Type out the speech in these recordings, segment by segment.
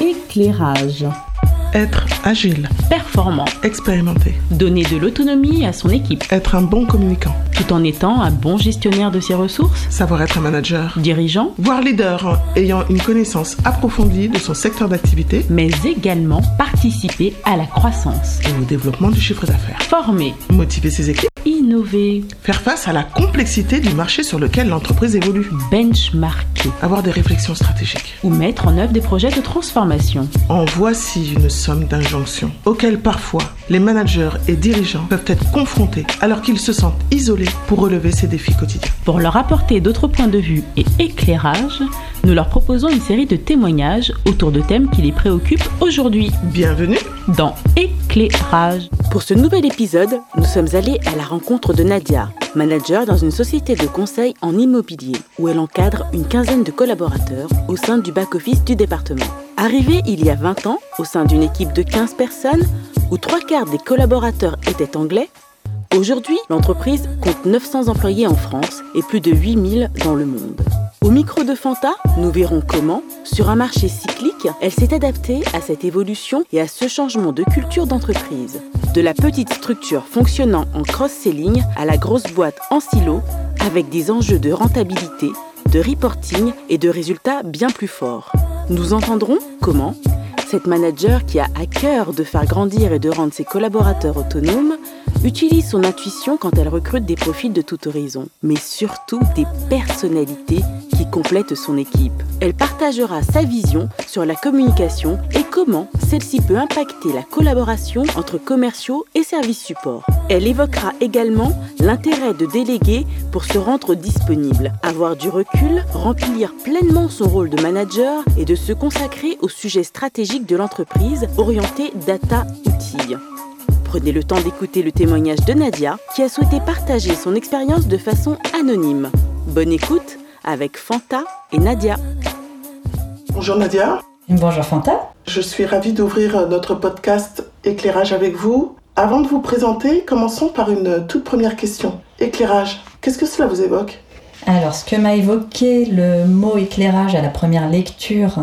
Éclairage. Être agile, Performant. expérimenté, Donner de l'autonomie à son équipe, être un bon communicant, tout en étant un bon gestionnaire de ses ressources. savoir être un manager, Dirigeant, voire leader ayant une connaissance approfondie de son secteur d'activité. Mais également participer à la croissance. et au développement du chiffre d'affaires. Former, Motiver ses équipes, innover, faire face à la complexité du marché sur lequel l'entreprise évolue, avoir des réflexions stratégiques. ou mettre en œuvre des projets de transformation. En voici une somme d'injonctions auxquelles parfois les managers et dirigeants peuvent être confrontés alors qu'ils se sentent isolés pour relever ces défis quotidiens. Pour leur apporter d'autres points de vue et éclairage, nous leur proposons une série de témoignages autour de thèmes qui les préoccupent aujourd'hui Bienvenue dans Éclairage. Pour ce nouvel épisode, nous sommes allés à la rencontre de Nadia, manager dans une société de conseil en immobilier, où elle encadre une quinzaine de collaborateurs au sein du back-office du département. Arrivée il y a 20 ans, au sein d'une équipe de 15 personnes, où trois quarts des collaborateurs étaient anglais, aujourd'hui, l'entreprise compte 900 employés en France et plus de 8000 dans le monde. Au micro de Fanta, nous verrons comment, sur un marché cyclique, elle s'est adaptée à cette évolution et à ce changement de culture d'entreprise. De la petite structure fonctionnant en cross-selling à la grosse boîte en silo, avec des enjeux de rentabilité, de reporting et de résultats bien plus forts. Nous entendrons comment cette manager qui a à cœur de faire grandir et de rendre ses collaborateurs autonomes utilise son intuition quand elle recrute des profils de tout horizon, mais surtout des personnalités qui complètent son équipe. Elle partagera sa vision sur la communication et comment celle-ci peut impacter la collaboration entre commerciaux et services support. Elle évoquera également l'intérêt de déléguer pour se rendre disponible, avoir du recul, remplir pleinement son rôle de manager et de se consacrer aux sujets stratégiques de l'entreprise orientés data-outils. Prenez le temps d'écouter le témoignage de Nadia qui a souhaité partager son expérience de façon anonyme. Bonne écoute avec Fanta et Nadia. Bonjour Nadia, Bonjour Fanta. je suis ravie d'ouvrir notre podcast Éclairage avec vous. Avant de vous présenter, commençons par une toute première question. Éclairage, qu'est-ce que cela vous évoque? Alors, ce que m'a évoqué le mot éclairage à la première lecture,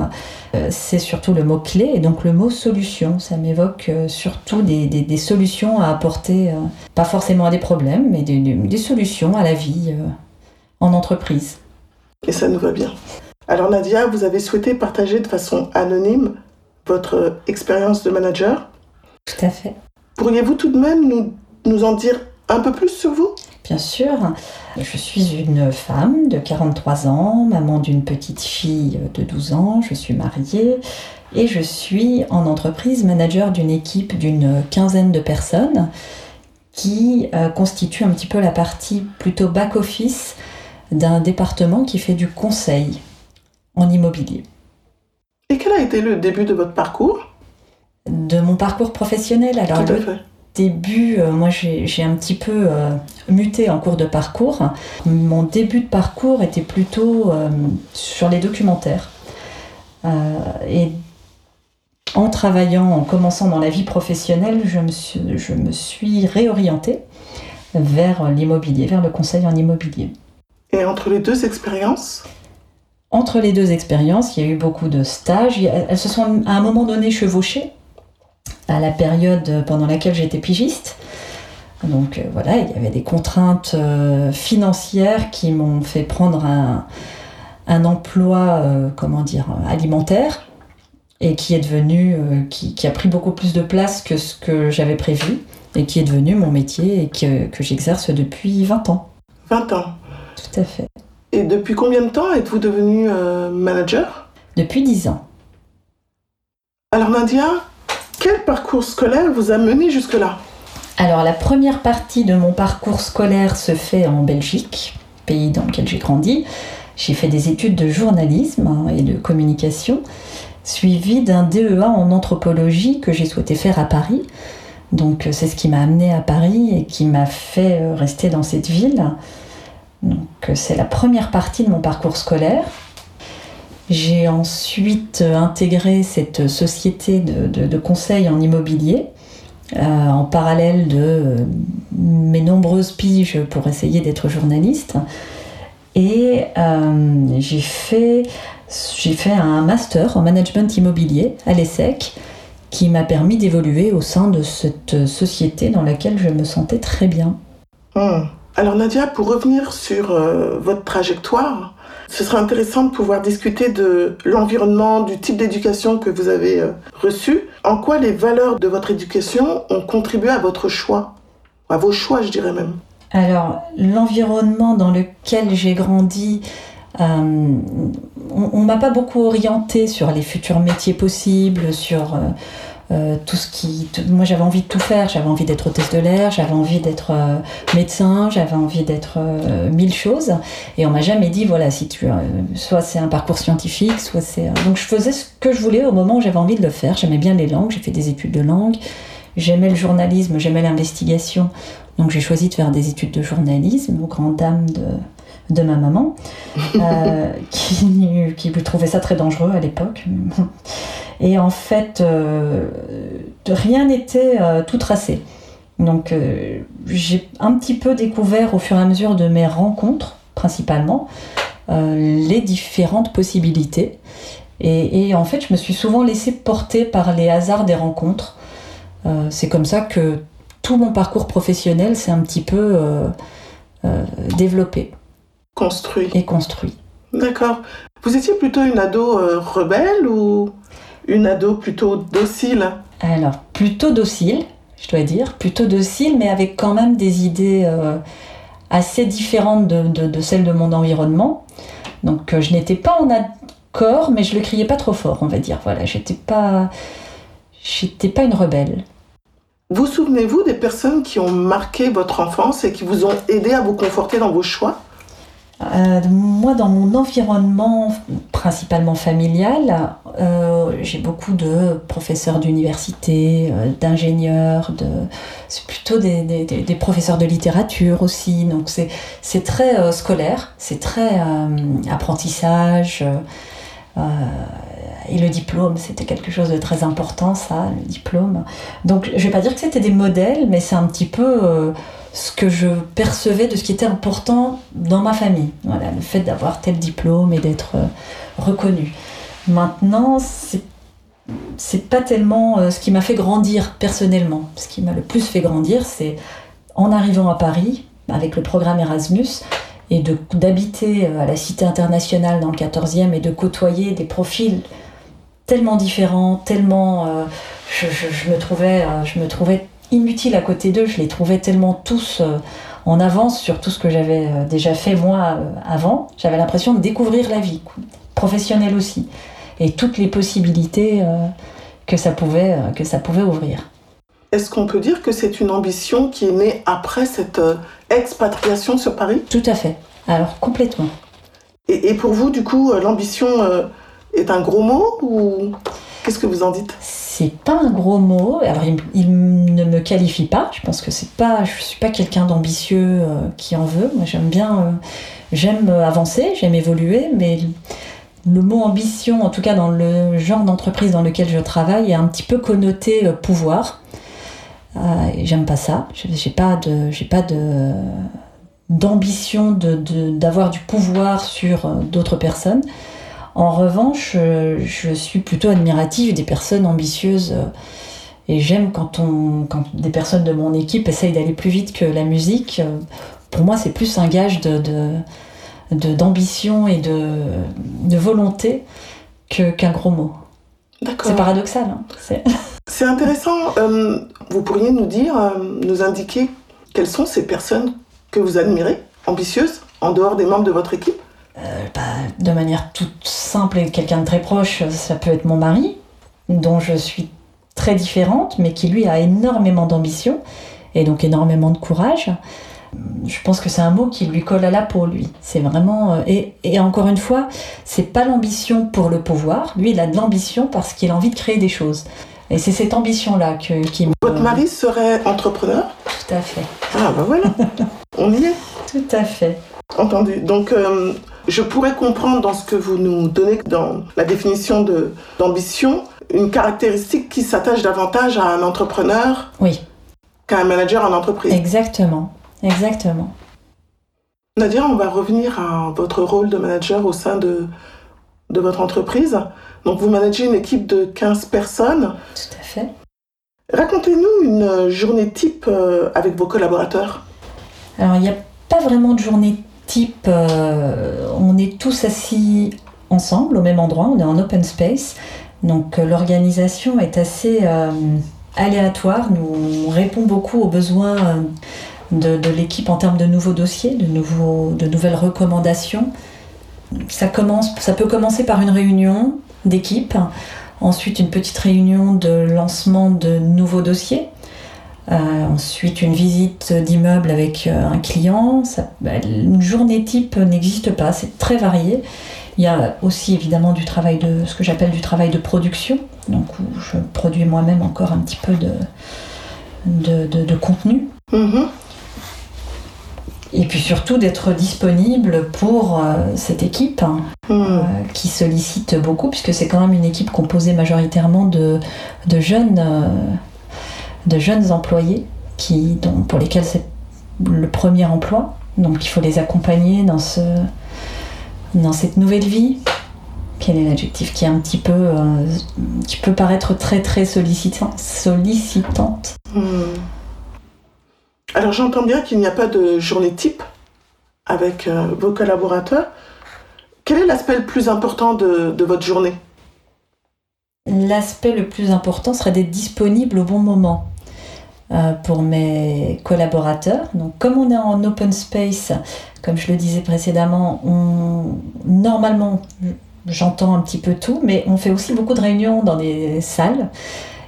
euh, c'est surtout le mot clé et donc le mot solution. Ça m'évoque euh, surtout des, des- des solutions à apporter, euh, pas forcément à des problèmes, mais des, solutions à la vie euh, en entreprise. Et ça nous va bien. Alors Nadia, vous avez souhaité partager de façon anonyme votre expérience de manager. Tout à fait. Pourriez-vous tout de même nous, nous en dire un peu plus sur vous? Bien sûr, je suis une femme de 43 ans, maman d'une petite fille de 12 ans, je suis mariée et je suis en entreprise manager d'une équipe d'une quinzaine de personnes qui euh, constitue un petit peu la partie plutôt back-office d'un département qui fait du conseil en immobilier. Et quel a été le début de votre parcours? De mon parcours professionnel, alors Tout à le fait. début, euh, moi j'ai un petit peu euh, muté en cours de parcours. Mon début de parcours était plutôt euh, sur les documentaires. Et en travaillant, en commençant dans la vie professionnelle, je me suis, je me suis réorientée vers l'immobilier, vers le conseil en immobilier. Et entre les deux expériences, Entre les deux expériences, il y a eu beaucoup de stages. Elles se sont à un moment donné chevauchées à la période pendant laquelle j'étais pigiste. Donc euh, voilà, il y avait des contraintes euh, financières qui m'ont fait prendre un, un emploi, euh, comment dire, alimentaire et qui est devenu, qui, qui a pris beaucoup plus de place que ce que j'avais prévu et qui est devenu mon métier et que, que j'exerce depuis 20 ans. 20 ans. Tout à fait. Et depuis combien de temps êtes-vous devenu euh, manager? Depuis 10 ans. Alors Nadia, quel parcours scolaire vous a mené jusque-là? Alors la première partie de mon parcours scolaire se fait en Belgique, pays dans lequel j'ai grandi. J'ai fait des études de journalisme hein, et de communication, suivi d'un DEA en anthropologie que j'ai souhaité faire à Paris. Donc euh, c'est ce qui m'a amené à Paris et qui m'a fait euh, rester dans cette ville. Donc euh, c'est la première partie de mon parcours scolaire. J'ai ensuite euh, intégré cette société de, de- conseil en immobilier en parallèle de mes nombreuses piges pour essayer d'être journaliste. Et j'ai fait, fait un master en management immobilier à l'ESSEC qui m'a permis d'évoluer au sein de cette société dans laquelle je me sentais très bien. Hmm. Alors Nadia, pour revenir sur euh, votre trajectoire, ce serait intéressant de pouvoir discuter de l'environnement, du type d'éducation que vous avez euh, reçu. En quoi les valeurs de votre éducation ont contribué à votre choix? À vos choix, je dirais même. Alors, l'environnement dans lequel j'ai grandi, euh, on, ne m'a pas beaucoup orienté sur les futurs métiers possibles, sur tout ce qui. moi, j'avais envie de tout faire. J'avais envie d'être hôtesse de l'air, j'avais envie d'être médecin, j'avais envie d'être mille choses. Et on m'a jamais dit, voilà, si tu. soit c'est un parcours scientifique, soit c'est. Donc, je faisais ce que je voulais au moment où j'avais envie de le faire. J'aimais bien les langues, j'ai fait des études de langue. J'aimais le journalisme, j'aimais l'investigation. Donc, j'ai choisi de faire des études de journalisme, aux grandes dames de de ma maman, euh, qui, qui trouvait ça très dangereux à l'époque. Et en fait, euh, rien n'était euh, tout tracé. Donc j'ai un petit peu découvert au fur et à mesure de mes rencontres, principalement, les différentes possibilités. Et, et, en fait, je me suis souvent laissée porter par les hasards des rencontres. c'est comme ça que tout mon parcours professionnel s'est un petit peu développé. Construit. Et construit. D'accord. Vous étiez plutôt une ado euh, rebelle ou une ado plutôt docile? Alors, plutôt docile, je dois dire. Plutôt docile, mais avec quand même des idées euh, assez différentes de, celles de mon environnement. Donc, euh, je n'étais pas en accord, mais je le criais pas trop fort, on va dire. Voilà, j'étais pas. J'étais pas une rebelle. Vous souvenez-vous des personnes qui ont marqué votre enfance et qui vous ont aidé à vous conforter dans vos choix? Euh, moi, dans mon environnement principalement familial, euh, j'ai beaucoup de professeurs d'université, euh, d'ingénieurs, de... c'est plutôt des, professeurs de littérature aussi. Donc c'est très scolaire, c'est très apprentissage. et le diplôme, c'était quelque chose de très important, ça, le diplôme. Donc je vais pas dire que c'était des modèles, mais c'est un petit peu ce que je percevais de ce qui était important dans ma famille. Voilà, le fait d'avoir tel diplôme et d'être euh, reconnu. Maintenant, c'est c'est pas tellement euh, ce qui m'a fait grandir personnellement. Ce qui m'a le plus fait grandir, c'est en arrivant à Paris avec le programme Erasmus et d'habiter euh, à la Cité internationale dans le 14e et de côtoyer des profils tellement différents, tellement je, je, me trouvais je me trouvais inutile à côté d'eux. Je les trouvais tellement tous euh, en avance sur tout ce que j'avais euh, déjà fait moi euh, avant. J'avais l'impression de découvrir la vie, professionnelle aussi, et toutes les possibilités que ça pouvait, que ça pouvait ouvrir. Est-ce qu'on peut dire que c'est une ambition qui est née après cette expatriation sur Paris? Tout à fait. Alors complètement. Et, pour vous, du coup, l'ambition est un gros mot ou qu'est-ce que vous en dites? C'est pas un gros mot. Alors, il, ne me qualifie pas. Je pense que c'est pas, je suis pas quelqu'un d'ambitieux euh, qui en veut. Moi, j'aime bien, euh, j'aime avancer, j'aime évoluer, mais le mot ambition, en tout cas dans le genre d'entreprise dans lequel je travaille, est un petit peu connoté euh, pouvoir. j'aime pas ça. J'ai pas de, pas de d'ambition d'avoir du pouvoir sur d'autres personnes. En revanche, euh, je suis plutôt admirative des personnes ambitieuses euh, et j'aime quand, on, quand des personnes de mon équipe essayent d'aller plus vite que la musique. Euh, pour moi, c'est plus un gage d'ambition de, et de, volonté qu'un gros mot. C'est paradoxal. Hein c'est intéressant. vous pourriez nous dire, nous indiquer quelles sont ces personnes que vous admirez, ambitieuses, en dehors des membres de votre équipe? Bah, de manière toute simple et quelqu'un de très proche, ça peut être mon mari, dont je suis très différente, mais qui lui a énormément d'ambition et donc énormément de courage. Je pense que c'est un mot qui lui colle à la peau, lui. C'est vraiment. Euh, et, et, encore une fois, c'est pas l'ambition pour le pouvoir. Lui, il a de l'ambition parce qu'il a envie de créer des choses. Et c'est cette ambition-là qui Votre mari serait entrepreneur? Tout à fait. Ah, ben voilà. On y est. Tout à fait. Entendu. Donc, euh, je pourrais comprendre dans ce que vous nous donnez, dans la définition d'ambition, une caractéristique qui s'attache davantage à un entrepreneur oui. qu'à un manager en entreprise. Exactement, exactement. Nadia, on va revenir à votre rôle de manager au sein de, de votre entreprise. Donc vous managez une équipe de 15 personnes. Tout à fait. Racontez-nous une journée type euh, avec vos collaborateurs. Alors il n'y a pas vraiment de journée type. euh, on est tous assis ensemble au même endroit, on est en open space. Donc euh, l'organisation est assez euh, aléatoire. Nous on répond beaucoup aux besoins de, l'équipe en termes de nouveaux dossiers, de, nouvelles recommandations. Ça, ça peut commencer par une réunion d'équipe, ensuite une petite réunion de lancement de nouveaux dossiers, ensuite une visite d'immeuble avec euh, un client. Ça- bah, une journée type n'existe pas, c'est très varié. Il y a aussi évidemment du travail de ce que j'appelle du travail de production, donc où je produis moi-même encore un petit peu de, de, de- de contenu. Mhm. Et puis surtout d'être disponible pour euh, cette équipe hein, Mhm. euh, qui sollicite beaucoup, puisque c'est quand même une équipe composée majoritairement de, de jeunes, euh, de jeunes employés qui, pour lesquels c'est le premier emploi. Donc il faut les accompagner dans, ce, dans cette nouvelle vie. Quel est l'adjectif qui est un petit peu, euh, qui peut paraître très très sollicitant, sollicitante. Hmm. Alors j'entends bien qu'il n'y a pas de journée type avec euh, vos collaborateurs. Quel est l'aspect le plus important de, de votre journée? L'aspect le plus important serait d'être disponible au bon moment pour mes collaborateurs. Donc, comme on est en open space, comme je le disais précédemment, normalement, j'entends un petit peu tout, mais on fait aussi beaucoup de réunions dans des salles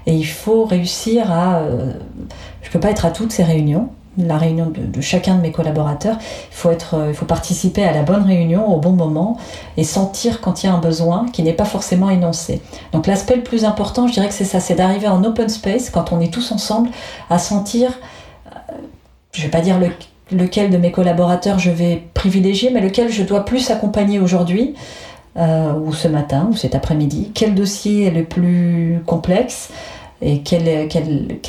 et il faut réussir à. euh, je ne peux pas être à toutes ces réunions. La réunion de, chacun de mes collaborateurs, il faut, être, euh, il faut participer à la bonne réunion au bon moment et sentir quand il y a un besoin qui n'est pas forcément énoncé. Donc l'aspect le plus important, je dirais que c'est ça, c'est d'arriver en open space, quand on est tous ensemble, à sentir, euh, je vais pas dire le- lequel de mes collaborateurs je vais privilégier, mais lequel je dois plus accompagner aujourd'hui, euh, ou ce matin, ou cet après-midi, quel dossier est le plus complexe, et quelle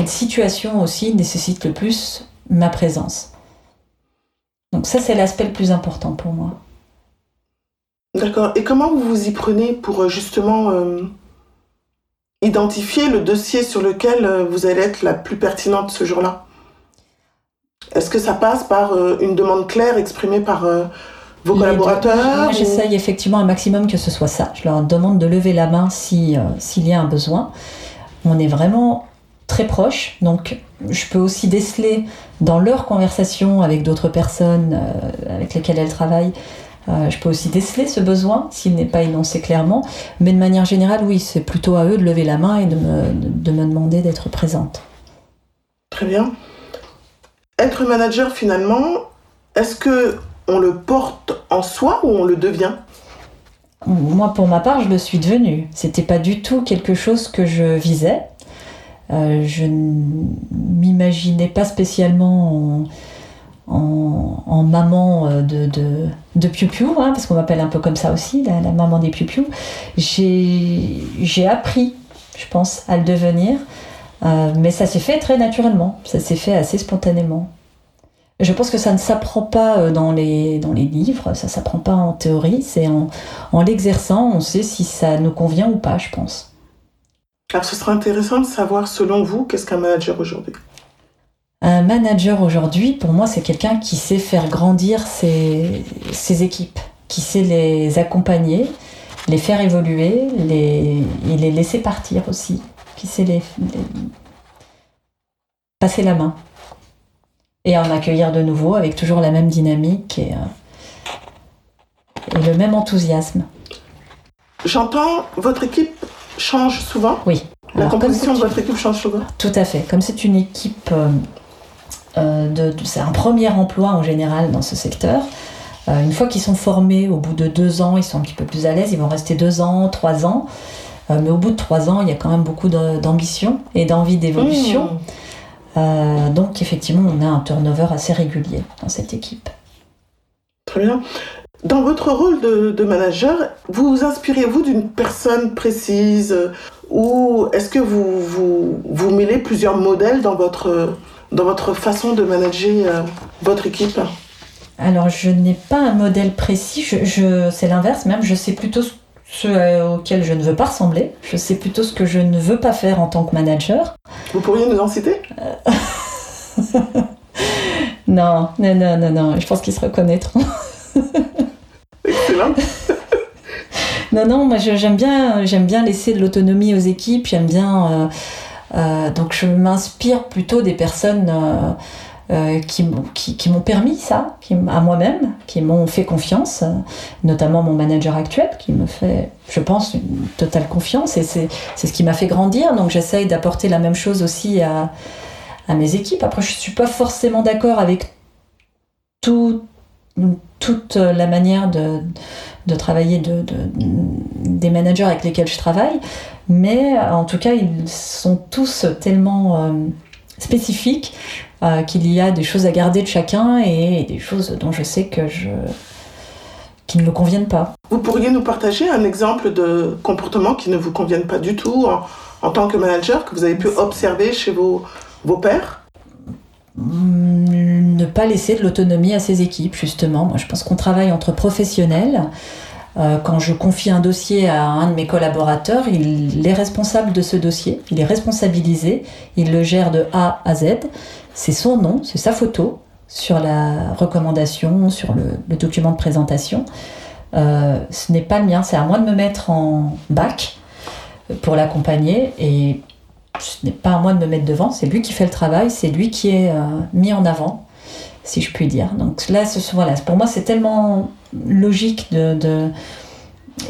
situation aussi nécessite le plus ma présence. Donc ça, c'est l'aspect le plus important pour moi. D'accord. Et comment vous vous y prenez pour euh, justement euh, identifier le dossier sur lequel euh, vous allez être la plus pertinente ce jour-là? Est-ce que ça passe par euh, une demande claire exprimée par euh, vos Les collaborateurs ou- j'essaye effectivement un maximum que ce soit ça. Je leur demande de lever la main si, s'il y a un besoin. On est vraiment très proches, donc je peux aussi déceler dans leur conversation avec d'autres personnes euh, avec lesquelles elles travaillent, euh, je peux aussi déceler ce besoin s'il n'est pas énoncé clairement. Mais de manière générale, oui, c'est plutôt à eux de lever la main et de me, de me demander d'être présente. Très bien. Être manager finalement, est-ce que on le porte en soi ou on le devient? Moi, pour ma part, je le suis devenue. C'était pas du tout quelque chose que je visais. Euh, je ne m'imaginais pas spécialement en, maman euh, de, de, de piou-piou, hein, parce qu'on m'appelle un peu comme ça aussi, la, maman des piou-piou. J'ai j'ai appris, je pense, à le devenir, euh, mais ça s'est fait très naturellement, ça s'est fait assez spontanément. Je pense que ça ne s'apprend pas dans les, dans les livres, ça s'apprend pas en théorie, c'est en, en l'exerçant, on sait si ça nous convient ou pas, je pense. Alors ce serait intéressant de savoir selon vous qu'est-ce qu'un manager aujourd'hui? Un manager aujourd'hui, pour moi, c'est quelqu'un qui sait faire grandir ses, ses équipes, qui sait les accompagner, les faire évoluer, les, et les laisser partir aussi, qui sait les, les- passer la main et en accueillir de nouveau avec toujours la même dynamique et, euh, et le même enthousiasme. J'entends votre équipe change souvent. Oui. La Alors, composition de votre équipe change souvent. Tout à fait. Comme c'est une équipe, euh, euh, de, de- c'est un premier emploi en général dans ce secteur. euh, une fois qu'ils sont formés, au bout de deux ans, ils sont un petit peu plus à l'aise. Ils vont rester deux ans, trois ans. Euh, mais au bout de trois ans, il y a quand même beaucoup d'ambition et d'envie d'évolution. Mmh. Donc effectivement, on a un turnover assez régulier dans cette équipe. Très bien. Dans votre rôle de, manager, vous inspirez-vous d'une personne précise ou est-ce que vous, vous, vous, mêlez plusieurs modèles dans votre, dans votre façon de manager euh, votre équipe? Alors, je n'ai pas un modèle précis, je, c'est l'inverse même, je sais plutôt ce euh, auquel je ne veux pas ressembler, je sais plutôt ce que je ne veux pas faire en tant que manager. Vous pourriez nous en citer? Non, non, non, non, non, je pense qu'ils se reconnaîtront. Non, non, moi j'aime bien, j'aime bien laisser de l'autonomie aux équipes. J'aime bien. Euh, euh, donc je m'inspire plutôt des personnes euh, qui, m'ont permis ça, à moi-même, qui m'ont fait confiance, notamment mon manager actuel qui me fait, je pense, une totale confiance et c'est ce qui m'a fait grandir. Donc j'essaye d'apporter la même chose aussi à, à mes équipes. Après, je ne suis pas forcément d'accord avec tout toute la manière de, travailler de, des managers avec lesquels je travaille, mais en tout cas, ils sont tous tellement euh, spécifiques euh, qu'il y a des choses à garder de chacun et, des choses dont je sais que je qui ne me conviennent pas. Vous pourriez nous partager un exemple de comportement qui ne vous convienne pas du tout en, en tant que manager que vous avez pu observer chez vos, vos pairs? Mm, ne pas laisser de l'autonomie à ses équipes, justement. Moi, je pense qu'on travaille entre professionnels. Euh, quand je confie un dossier à un de mes collaborateurs, il est responsable de ce dossier, il est responsabilisé, il le gère de A à Z. C'est son nom, c'est sa photo sur la recommandation, sur le, document de présentation. Euh, ce n'est pas le mien, c'est à moi de me mettre en bac pour l'accompagner et ce n'est pas à moi de me mettre devant, c'est lui qui fait le travail, c'est lui qui est euh, mis en avant, si je puis dire. Donc là, ce, voilà, pour moi, c'est tellement logique de,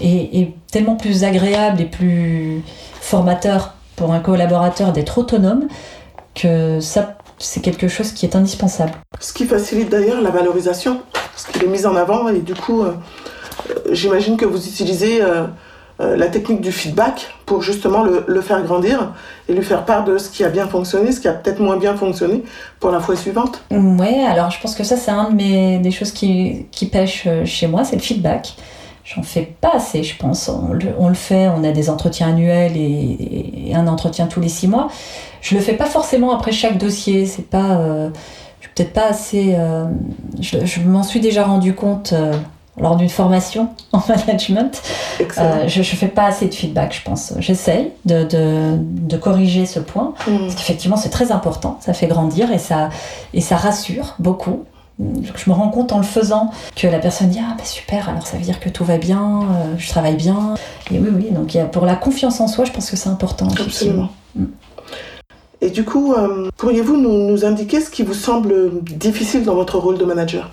et, tellement plus agréable et plus formateur pour un collaborateur d'être autonome que ça, c'est quelque chose qui est indispensable. Ce qui facilite d'ailleurs la valorisation, parce qu'il est mis en avant et du coup, euh, j'imagine que vous utilisez euh, la technique du feedback pour justement le, faire grandir et lui faire part de ce qui a bien fonctionné, ce qui a peut-être moins bien fonctionné pour la fois suivante. Ouais, alors je pense que ça c'est un de mes des choses qui, qui pêchent euh, chez moi, c'est le feedback. J'en fais pas assez, je pense. On le, fait, on a des entretiens annuels et, un entretien tous les six mois. Je le fais pas forcément après chaque dossier. C'est pas, euh, je peut-être pas assez. je, m'en suis déjà rendu compte lors d'une formation en management. Euh, je ne fais pas assez de feedback, je pense. J'essaye de, de, corriger ce point, mm. parce qu'effectivement, c'est très important, ça fait grandir et ça, et ça rassure beaucoup. Je me rends compte en le faisant que la personne dit Ah, bah super, alors ça veut dire que tout va bien, euh, je travaille bien. Et oui, oui, donc pour la confiance en soi, je pense que c'est important. Absolument. Mm. Et du coup, euh, pourriez-vous nous, nous indiquer ce qui vous semble difficile dans votre rôle de manager?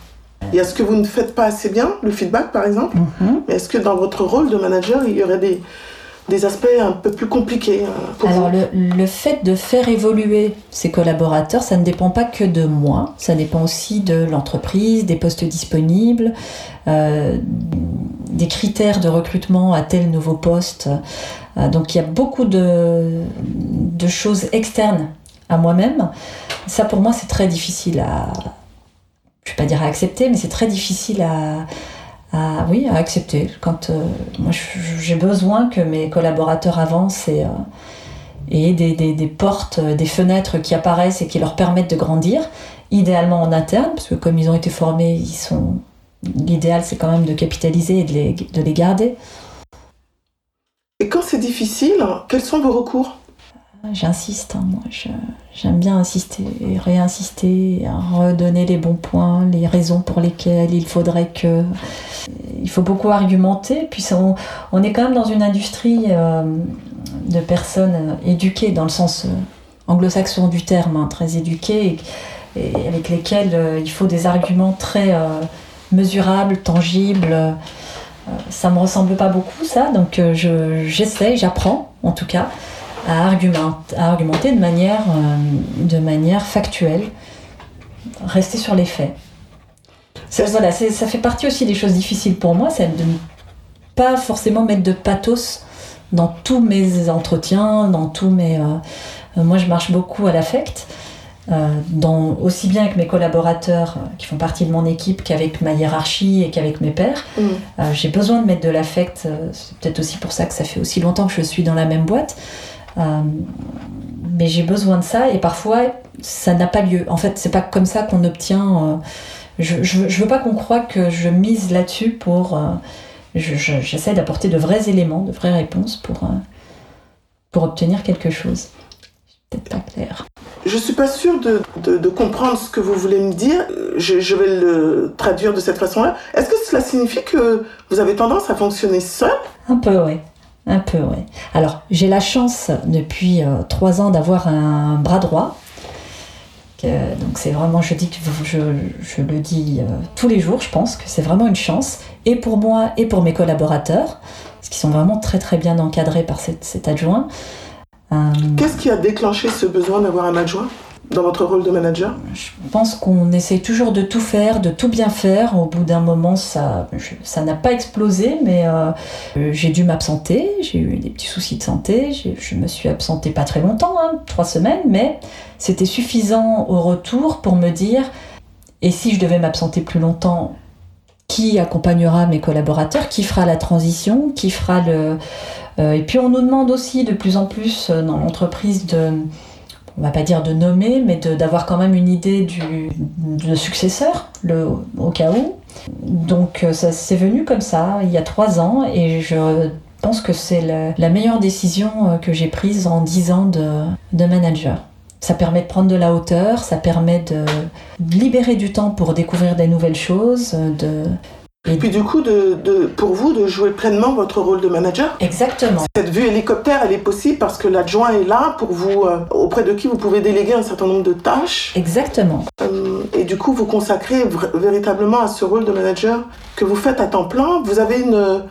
Il y a ce que vous ne faites pas assez bien, le feedback par exemple. Mhm. Mais est-ce que dans votre rôle de manager, il y aurait des, des aspects un peu plus compliqués euh, pour Alors le, le, fait de faire évoluer ses collaborateurs, ça ne dépend pas que de moi, ça dépend aussi de l'entreprise, des postes disponibles, euh, des critères de recrutement à tel nouveau poste. Euh, donc il y a beaucoup de, de choses externes à moi-même. Ça pour moi c'est très difficile à, je vais pas dire à accepter, mais c'est très difficile à, oui, à accepter. Quand euh, moi j'ai besoin que mes collaborateurs avancent et, euh, des, des, portes, euh, des fenêtres qui apparaissent et qui leur permettent de grandir, idéalement en interne, parce que comme ils ont été formés, ils sont. L'idéal c'est quand même de capitaliser et de les, de les garder. Et quand c'est difficile, quels sont vos recours? J'insiste, hein, moi j'aime bien insister et réinsister, redonner les bons points, les raisons pour lesquelles il faudrait que. Il faut beaucoup argumenter, puis on, est quand même dans une industrie euh, de personnes éduquées dans le sens euh, anglo-saxon du terme, hein, très éduquées, et, avec lesquelles euh, il faut des arguments très mesurables, tangibles. ça me ressemble pas beaucoup ça, donc j'essaie, j'apprends en tout cas à, argumenter de manière, euh, de manière factuelle, rester sur les faits. Ça, voilà, ça fait partie aussi des choses difficiles pour moi, c'est de ne pas forcément mettre de pathos dans tous mes entretiens, dans tous mes. Euh, moi, je marche beaucoup à l'affect. dans, aussi bien avec mes collaborateurs qui font partie de mon équipe qu'avec ma hiérarchie et qu'avec mes pairs. Mm. J'ai besoin de mettre de l'affect. C'est peut-être aussi pour ça que ça fait aussi longtemps que je suis dans la même boîte. Mais j'ai besoin de ça et parfois ça n'a pas lieu. En fait, c'est pas comme ça qu'on obtient. je, je, je, veux pas qu'on croie que je mise là-dessus pour j'essaie d'apporter de vrais éléments, de vraies réponses pour, euh, pour obtenir quelque chose. Peut-être pas clair. Je suis pas sûre de, de, comprendre ce que vous voulez me dire. Je, je vais le traduire de cette façon-là. Est-ce que cela signifie que vous avez tendance à fonctionner seul? Un peu, oui. Un peu, oui. Alors, j'ai la chance depuis euh, trois ans d'avoir un bras droit donc c'est vraiment, je le dis euh, tous les jours, je pense que c'est vraiment une chance, et pour moi et pour mes collaborateurs, parce qu'ils sont vraiment très très bien encadrés par cet, adjoint. Euh, Qu'est-ce qui a déclenché ce besoin d'avoir un adjoint? Dans votre rôle de manager Je pense qu'on essaye toujours de tout faire, de tout bien faire. Au bout d'un moment, ça ça n'a pas explosé, mais euh, j'ai dû m'absenter. J'ai eu des petits soucis de santé. Je me suis absentée pas très longtemps, hein, trois semaines, mais c'était suffisant au retour pour me dire et si je devais m'absenter plus longtemps, qui accompagnera mes collaborateurs, qui fera la transition, qui fera le... Euh, et puis on nous demande aussi de plus en plus euh, dans l'entreprise de on va pas dire de nommer, mais d'avoir quand même une idée du, successeur, le, au cas où. Donc euh, ça s'est venu comme ça, il y a trois ans, et je pense que c'est la, meilleure décision euh, que j'ai prise en dix ans de, de manager. Ça permet de prendre de la hauteur, ça permet de libérer du temps pour découvrir des nouvelles choses, de, et puis du coup, de, pour vous, de jouer pleinement votre rôle de manager. Exactement. Cette vue hélicoptère, elle est possible parce que l'adjoint est là pour vous, euh, auprès de qui vous pouvez déléguer un certain nombre de tâches. Exactement. Euh, et du coup, vous consacrez véritablement à ce rôle de manager que vous faites à temps plein. Vous avez une,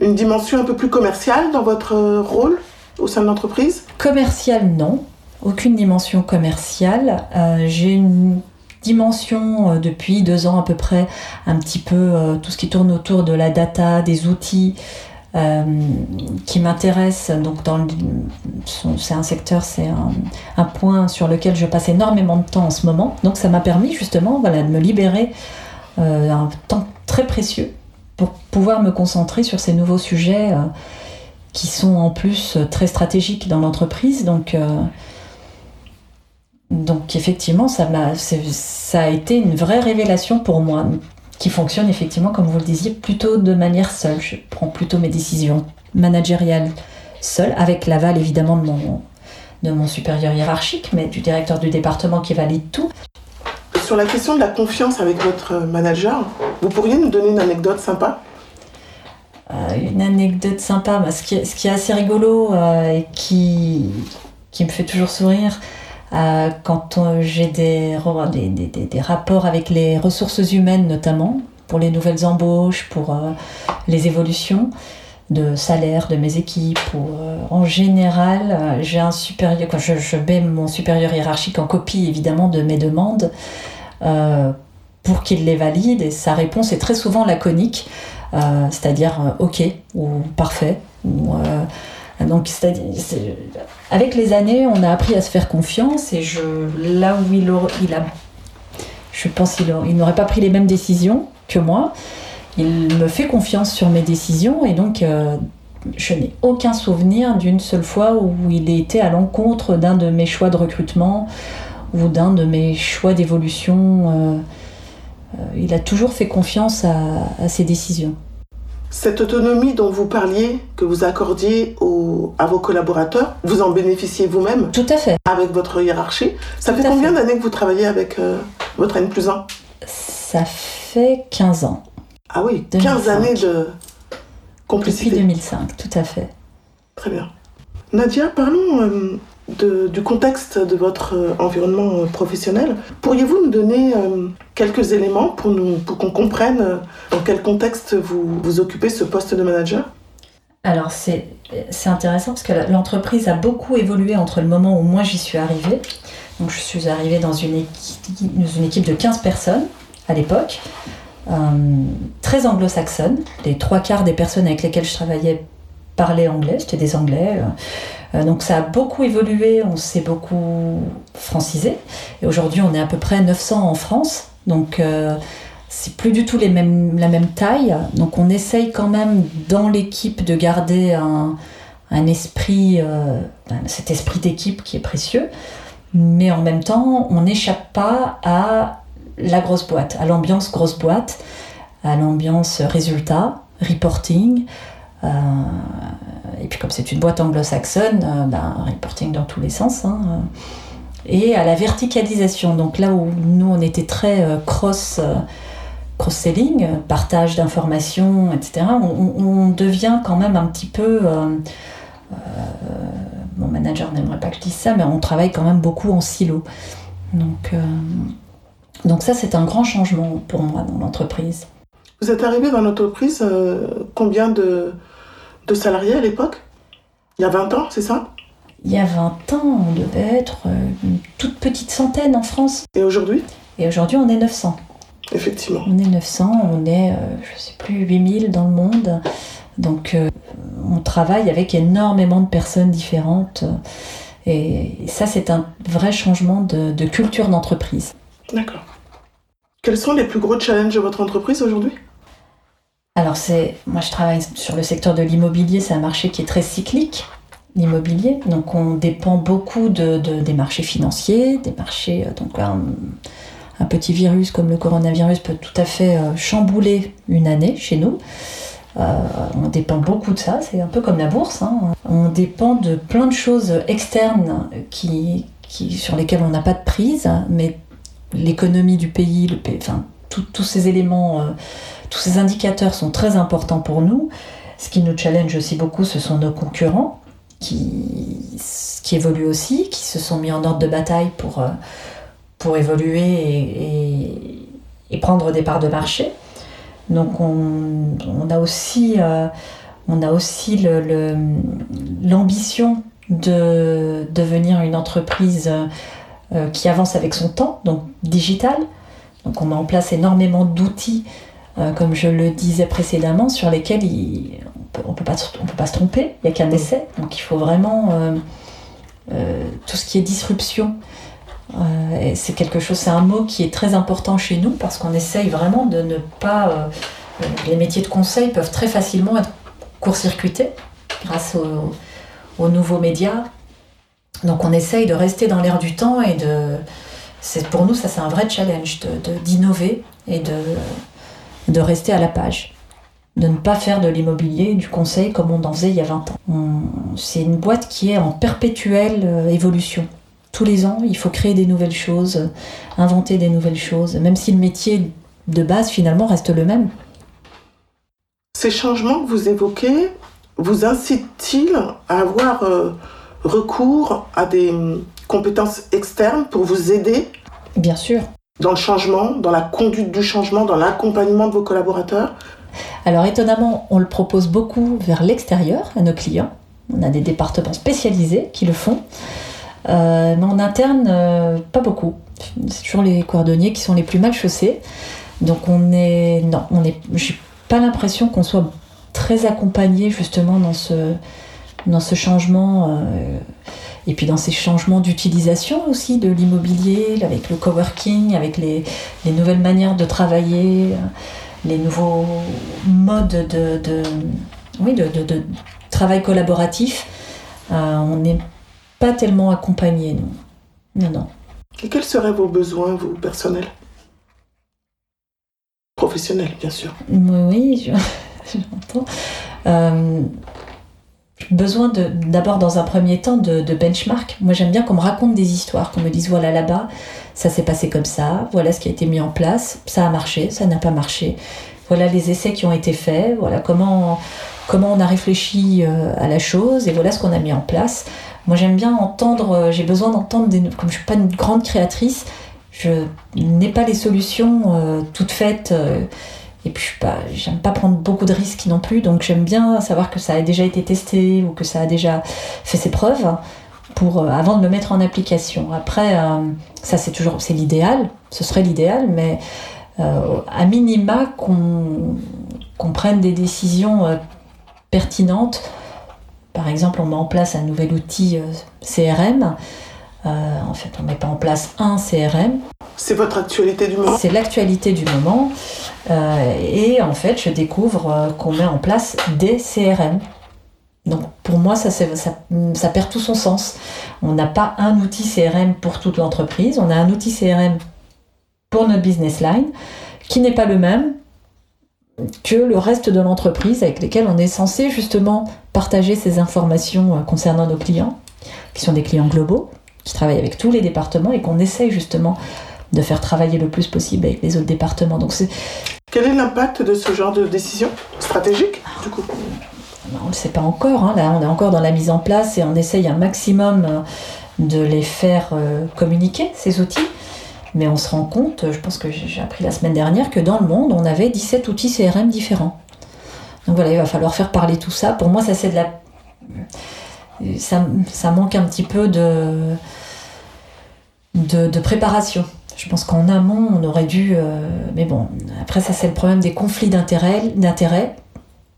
une dimension un peu plus commerciale dans votre rôle au sein de l'entreprise? Commerciale, non. Aucune dimension commerciale. Euh, j'ai une dimension euh, depuis deux ans à peu près, un petit peu euh, tout ce qui tourne autour de la data, des outils. Euh, qui m'intéresse. Donc, c'est un secteur, c'est un, point sur lequel je passe énormément de temps en ce moment. Donc, ça m'a permis justement, voilà, de me libérer un temps très précieux pour pouvoir me concentrer sur ces nouveaux sujets qui sont en plus très stratégiques dans l'entreprise. Donc, donc effectivement, ça, a, ça a été une vraie révélation pour moi, qui fonctionne effectivement, comme vous le disiez, plutôt de manière seule. Je prends plutôt mes décisions managériales seule, avec l'aval évidemment de mon, de mon supérieur hiérarchique, mais du directeur du département qui valide tout. Sur la question de la confiance avec votre manager, vous pourriez nous donner une anecdote sympa? Euh, Une anecdote sympa, bah, ce, qui est, ce, qui est, assez rigolo euh, et qui, qui me fait toujours sourire, euh, quand j'ai des, des, rapports avec les ressources humaines notamment, pour les nouvelles embauches, pour euh, les évolutions de salaire de mes équipes. Euh, en général, j'ai un supérieur, quand je, je, mets mon supérieur hiérarchique en copie évidemment de mes demandes pour qu'il les valide et sa réponse est très souvent laconique, c'est-à-dire ok ou parfait donc, avec les années, on a appris à se faire confiance et je, là où il, a, je pense il n'aurait pas pris les mêmes décisions que moi. Il me fait confiance sur mes décisions et donc euh, je n'ai aucun souvenir d'une seule fois où il était à l'encontre d'un de mes choix de recrutement ou d'un de mes choix d'évolution. Euh, euh, il a toujours fait confiance à ses décisions. Cette autonomie dont vous parliez, que vous accordiez à vos collaborateurs, vous en bénéficiez vous-même Tout à fait. Avec votre hiérarchie. Ça fait combien d'années que vous travaillez avec euh, votre N plus 1 Ça fait 15 ans. Ah oui, 15 années de complicité. Depuis 2005, tout à fait. Très bien. Nadia, parlons euh, du contexte de votre euh, environnement professionnel. Pourriez-vous nous donner euh, quelques éléments pour, nous, pour qu'on comprenne dans quel contexte vous, vous occupez ce poste de manager? Alors c'est, intéressant parce que l'entreprise a beaucoup évolué entre le moment où moi j'y suis arrivée. Donc je suis arrivée dans une équipe, une équipe de 15 personnes à l'époque, très anglo-saxonne. Les trois quarts des personnes avec lesquelles je travaillais parlaient anglais, c'était des anglais. donc ça a beaucoup évolué, on s'est beaucoup francisé. Et aujourd'hui, on est à peu près 900 en France. Donc c'est plus du tout les mêmes, la même taille. Donc on essaye quand même dans l'équipe de garder un, un esprit, cet esprit d'équipe qui est précieux. Mais en même temps, on n'échappe pas à la grosse boîte, à l'ambiance grosse boîte, à l'ambiance résultat, reporting. Euh, et puis comme c'est une boîte anglo-saxonne, euh, ben, reporting dans tous les sens. Hein, euh. et à la verticalisation. Donc là où nous on était très cross cross-selling, partage d'informations, etc., on, devient quand même un petit peu mon manager n'aimerait pas que je dise ça, mais on travaille quand même beaucoup en silo. Donc, euh, donc ça, c'est un grand changement pour moi dans l'entreprise. Vous êtes arrivé dans l'entreprise, euh, combien de, de, salariés à l'époque? Il y a 20 ans, c'est ça? Il y a 20 ans, on devait être euh, une toute petite centaine en France. Et aujourd'hui? Et aujourd'hui, on est 900. Effectivement. On est 900, on est, je ne sais plus, 8000 dans le monde. Donc on travaille avec énormément de personnes différentes. Et ça, c'est un vrai changement de, culture d'entreprise. D'accord. Quels sont les plus gros challenges de votre entreprise aujourd'hui? Alors, c'est, moi, je travaille sur le secteur de l'immobilier. C'est un marché qui est très cyclique, l'immobilier. Donc, on dépend beaucoup de, des marchés financiers, des marchés. Euh, donc, un, un, petit virus comme le coronavirus peut tout à fait euh, chambouler une année chez nous. Euh, on dépend beaucoup de ça, c'est un peu comme la bourse. Hein. On dépend de plein de choses externes qui, sur lesquelles on n'a pas de prise, mais l'économie du pays, le enfin, tous ces éléments, euh, tous ces indicateurs sont très importants pour nous. Ce qui nous challenge aussi beaucoup, ce sont nos concurrents qui, qui évoluent aussi, qui se sont mis en ordre de bataille pour, pour évoluer et, et prendre des parts de marché. Donc on, a aussi, euh, on a aussi l'ambition de devenir une entreprise euh, qui avance avec son temps, donc digital. Donc on met en place énormément d'outils, euh, comme je le disais précédemment, sur lesquels on ne peut pas se tromper, il n'y a qu'un essai. Donc il faut vraiment tout ce qui est disruption euh, c'est quelque chose, c'est un mot qui est très important chez nous parce qu'on essaye vraiment de ne pas. Euh, euh, les métiers de conseil peuvent très facilement être court-circuités grâce aux, nouveaux médias. Donc on essaye de rester dans l'air du temps et de. C'est, pour nous, ça c'est un vrai challenge de, d'innover et de, de rester à la page. De ne pas faire de l'immobilier, du conseil comme on en faisait il y a 20 ans. c'est une boîte qui est en perpétuelle évolution tous les ans, il faut créer des nouvelles choses, inventer des nouvelles choses, même si le métier de base finalement reste le même. Ces changements que vous évoquez vous incitent-ils à avoir euh, recours à des hum, compétences externes pour vous aider? Bien sûr. Dans le changement, dans la conduite du changement, dans l'accompagnement de vos collaborateurs? Alors étonnamment, on le propose beaucoup vers l'extérieur à nos clients. On a des départements spécialisés qui le font. Euh, mais en interne, euh, pas beaucoup. C'est toujours les cordonniers qui sont les plus mal chaussés. Donc on est. Non, on est. J'ai pas l'impression qu'on soit très accompagné justement dans ce, dans ce changement. Euh, et puis dans ces changements d'utilisation aussi de l'immobilier, avec le coworking, avec les, les, nouvelles manières de travailler, les nouveaux modes de, de oui, de, de, de, travail collaboratif. on est pas tellement accompagnés, nous. Non, non. Et quels seraient vos besoins, vous, personnels? Professionnels, bien sûr. Oui, j'entends. Euh, besoin d'abord dans un premier temps de, de benchmark. Moi j'aime bien qu'on me raconte des histoires, qu'on me dise voilà là-bas, ça s'est passé comme ça, voilà ce qui a été mis en place, ça a marché, ça n'a pas marché, voilà les essais qui ont été faits, voilà comment, comment on a réfléchi euh, à la chose et voilà ce qu'on a mis en place. Moi, j'aime bien entendre, euh, j'ai besoin d'entendre, des, comme je suis pas une grande créatrice, je n'ai pas les solutions euh, toutes faites. Euh, et puis, j'aime pas prendre beaucoup de risques non plus. Donc, j'aime bien savoir que ça a déjà été testé ou que ça a déjà fait ses preuves pour, avant de le mettre en application. Après, ça, c'est toujours, c'est l'idéal. Ce serait l'idéal, mais à minima qu'on qu'on prenne des décisions pertinentes Par exemple, on met en place un nouvel outil CRM. en fait, on ne met pas en place un CRM. C'est votre actualité du moment C'est l'actualité du moment. et en fait, je découvre qu'on met en place des CRM. Donc pour moi, ça, ça, perd tout son sens. On n'a pas un outil CRM pour toute l'entreprise, on a un outil CRM pour notre business line qui n'est pas le même que le reste de l'entreprise avec lesquels on est censé justement partager ces informations euh, concernant nos clients, qui sont des clients globaux, qui travaillent avec tous les départements et qu'on essaye justement de faire travailler le plus possible avec les autres départements. Donc Quel est l'impact de ce genre de décision stratégique du coup? On ne le sait pas encore. Hein. Là, on est encore dans la mise en place et on essaye un maximum euh, de les faire euh, communiquer, ces outils. Mais on se rend compte, je pense que j'ai appris la semaine dernière, que dans le monde, on avait 17 outils CRM différents. Donc voilà, il va falloir faire parler tout ça. Pour moi, ça c'est de la. Ça, manque un petit peu de, préparation. Je pense qu'en amont, on aurait dû. Euh, mais bon, après, ça c'est le problème des conflits d'intérêts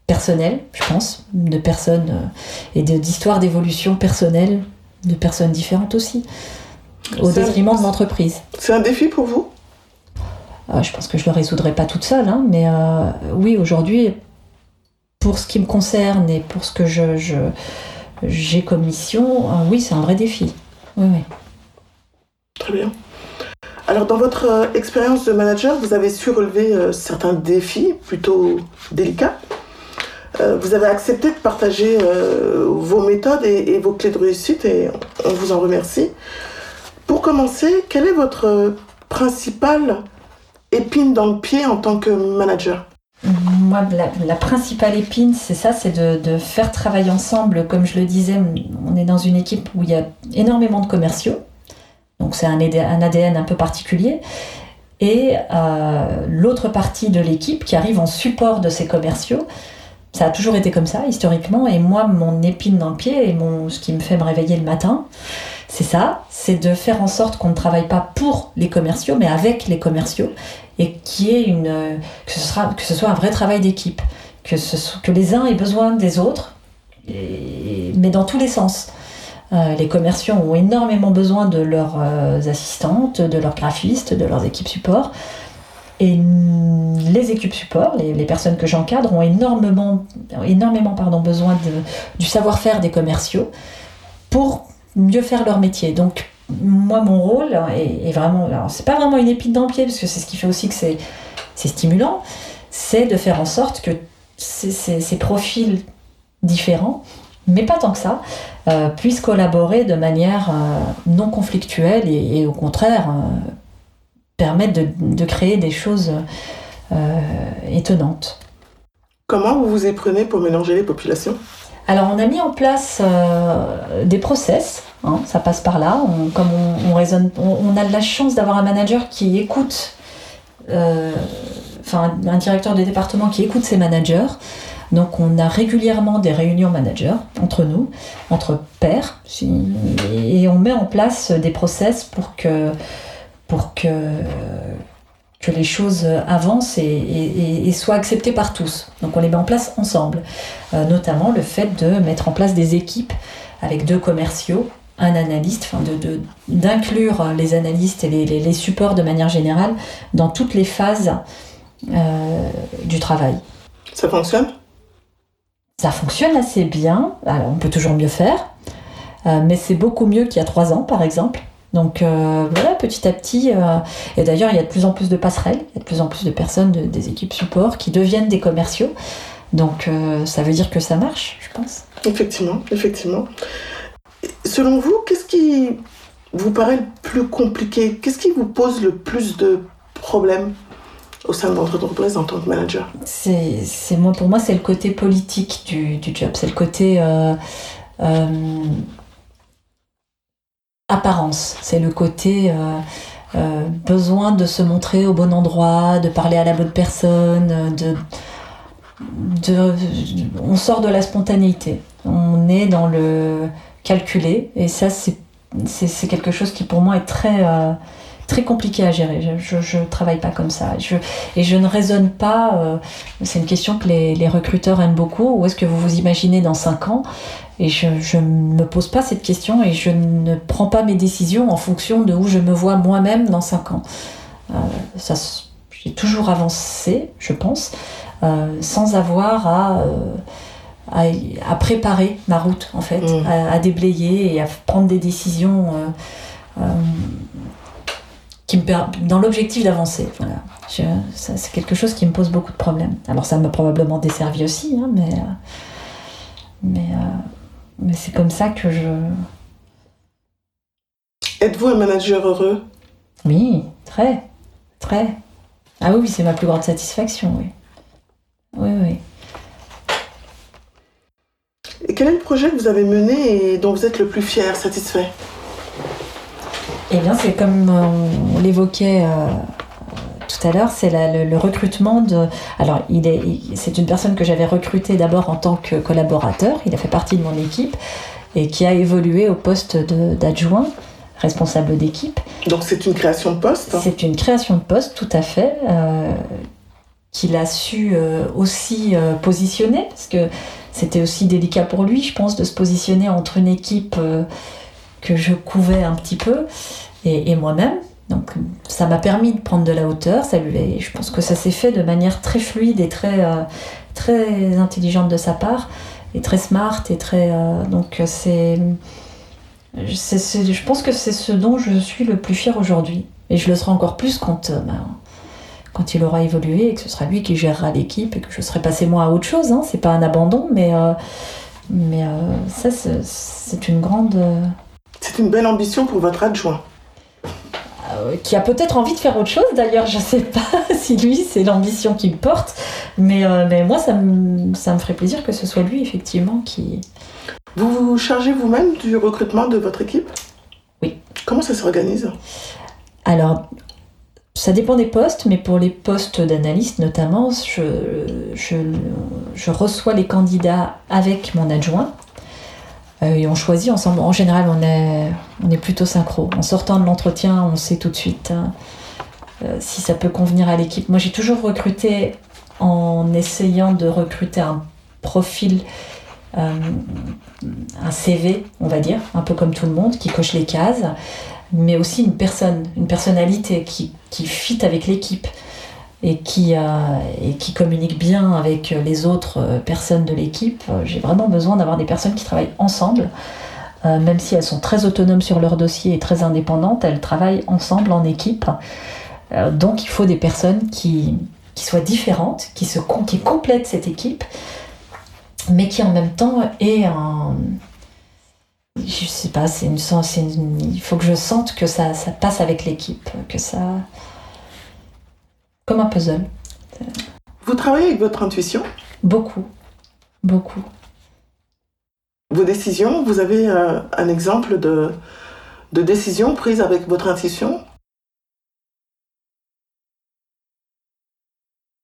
personnel, je pense, de personnes euh, et d'histoires d'évolution personnelle de personnes différentes aussi, au détriment de l'entreprise. C'est un défi pour vous? Ah, Je pense que je ne le résoudrai pas toute seule, hein, mais euh, oui, aujourd'hui, pour ce qui me concerne et pour ce que je, j'ai comme mission, euh, oui, c'est un vrai défi. Oui, oui. Très bien. Alors, dans votre expérience de manager, vous avez su relever certains défis plutôt délicats euh, vous avez accepté de partager euh, vos méthodes et, vos clés de réussite et on vous en remercie. Pour commencer, quelle est votre principale épine dans le pied en tant que manager? Moi, la, principale épine, c'est ça, c'est de, faire travailler ensemble. Comme je le disais, on est dans une équipe où il y a énormément de commerciaux. Donc c'est un, ADN un peu particulier. Et euh, l'autre partie de l'équipe qui arrive en support de ces commerciaux, ça a toujours été comme ça, historiquement. Et moi, mon épine dans le pied et mon, ce qui me fait me réveiller le matin, c'est ça, c'est de faire en sorte qu'on ne travaille pas pour les commerciaux, mais avec les commerciaux, et qui est une, que, ce sera, que ce soit un vrai travail d'équipe, que, ce, que les uns aient besoin des autres, mais dans tous les sens. Euh, les commerciaux ont énormément besoin de leurs euh, assistantes, de leurs graphistes, de leurs équipes support. Et les équipes support, les, personnes que j'encadre, ont énormément, énormément pardon, besoin de, du savoir-faire des commerciaux pour mieux faire leur métier. Donc, moi, mon rôle est, vraiment. C'est pas vraiment une épine dans le pied, parce que c'est ce qui fait aussi que c'est, stimulant, c'est de faire en sorte que ces, profils différents, mais pas tant que ça, euh, puissent collaborer de manière euh, non conflictuelle et, au contraire euh, permettre de, créer des choses étonnantes. Comment vous vous y prenez pour mélanger les populations? Alors on a mis en place euh, des process, hein, ça passe par là. On, comme on, raisonne, on, a de la chance d'avoir un manager qui écoute, euh, enfin un directeur de département qui écoute ses managers. Donc on a régulièrement des réunions managers entre nous, entre pairs, et on met en place des process pour que pour que, que les choses avancent et, soient acceptées par tous. Donc on les met en place ensemble. Euh, notamment le fait de mettre en place des équipes avec deux commerciaux, un analyste, enfin d'inclure de, les analystes et les, supports de manière générale dans toutes les phases euh, du travail. Ça fonctionne? Ça fonctionne assez bien. Alors, on peut toujours mieux faire, euh, mais c'est beaucoup mieux qu'il y a trois ans, par exemple. Donc euh, voilà, petit à petit, euh, et d'ailleurs il y a de plus en plus de passerelles, il y a de plus en plus de personnes des équipes support qui deviennent des commerciaux. Donc euh, ça veut dire que ça marche, je pense. Effectivement, effectivement. Selon vous, qu'est-ce qui vous paraît le plus compliqué? Qu'est-ce qui vous pose le plus de problèmes au sein de votre entreprise en tant que manager? C'est moi pour moi c'est le côté politique du, du job, c'est le côté apparence, c'est le côté euh, euh, besoin de se montrer au bon endroit, de parler à la bonne personne, de, on sort de la spontanéité, on est dans le calculé et ça c'est quelque chose qui pour moi est très, euh, très compliqué à gérer. Je ne travaille pas comme ça. Je, et je ne raisonne pas. Euh, c'est une question que les, les, recruteurs aiment beaucoup. Où est-ce que vous vous imaginez dans 5 ans? Et je ne me pose pas cette question et je ne prends pas mes décisions en fonction de où je me vois moi-même dans 5 ans. Euh, ça, j'ai toujours avancé, je pense, euh, sans avoir à, à, à, préparer ma route, en fait, mmh. à, à, déblayer et à prendre des décisions qui me dans l'objectif d'avancer. Voilà. c'est quelque chose qui me pose beaucoup de problèmes. Alors ça m'a probablement desservi aussi, hein, mais, euh, mais, euh, mais c'est comme ça que je... Êtes-vous un manager heureux? Oui, très, très. Ah oui, c'est ma plus grande satisfaction, oui. Oui, oui. Et quel est le projet que vous avez mené et dont vous êtes le plus fier, satisfait? Eh bien, c'est comme on l'évoquait euh, tout à l'heure, c'est le, recrutement de. Alors, il est, c'est une personne que j'avais recrutée d'abord en tant que collaborateur. Il a fait partie de mon équipe et qui a évolué au poste d'adjoint responsable d'équipe. Donc c'est une création de poste C'est une création de poste, tout à fait, euh, qu'il a su euh, aussi positionner, parce que c'était aussi délicat pour lui, je pense, de se positionner entre une équipe que je couvais un petit peu et, moi-même. Donc ça m'a permis de prendre de la hauteur. Ça lui, je pense que ça s'est fait de manière très fluide et très, euh, très intelligente de sa part et très smart et très. Euh, donc c'est, je pense que c'est ce dont je suis le plus fier aujourd'hui. Et je le serai encore plus quand, euh, ben, quand il aura évolué et que ce sera lui qui gérera l'équipe et que je serai passé moi à autre chose. Hein. C'est pas un abandon, mais, mais ça c'est une grande. C'est une belle ambition pour votre adjoint. Euh, qui a peut-être envie de faire autre chose. D'ailleurs, je ne sais pas si lui, c'est l'ambition qu'il porte. Mais, euh, mais moi, ça me, ça me ferait plaisir que ce soit lui, effectivement, qui... Vous vous chargez vous-même du recrutement de votre équipe? Oui. Comment ça s'organise? Alors, ça dépend des postes, mais pour les postes d'analyste notamment, je, je, je, reçois les candidats avec mon adjoint et on choisit ensemble. En général, on est, on est plutôt synchro. En sortant de l'entretien, on sait tout de suite hein, euh, si ça peut convenir à l'équipe. Moi, j'ai toujours recruté en essayant de recruter un profil, euh, un CV, on va dire, un peu comme tout le monde, qui coche les cases, mais aussi une personne, une personnalité qui fit avec l'équipe et qui, et qui communique bien avec les autres euh, personnes de l'équipe. Euh, j'ai vraiment besoin d'avoir des personnes qui travaillent ensemble. Euh, même si elles sont très autonomes sur leur dossier et très indépendantes, elles travaillent ensemble en équipe. donc il faut des personnes qui, qui soient différentes, qui, se, qui complètent cette équipe, mais qui en même temps aient un, je sais pas, c'est une, une, il faut que je sente que ça, ça passe avec l'équipe, que ça, comme un puzzle. Vous travaillez avec votre intuition? Beaucoup, beaucoup. Vos décisions, vous avez euh, un exemple de, de décision prise avec votre intuition?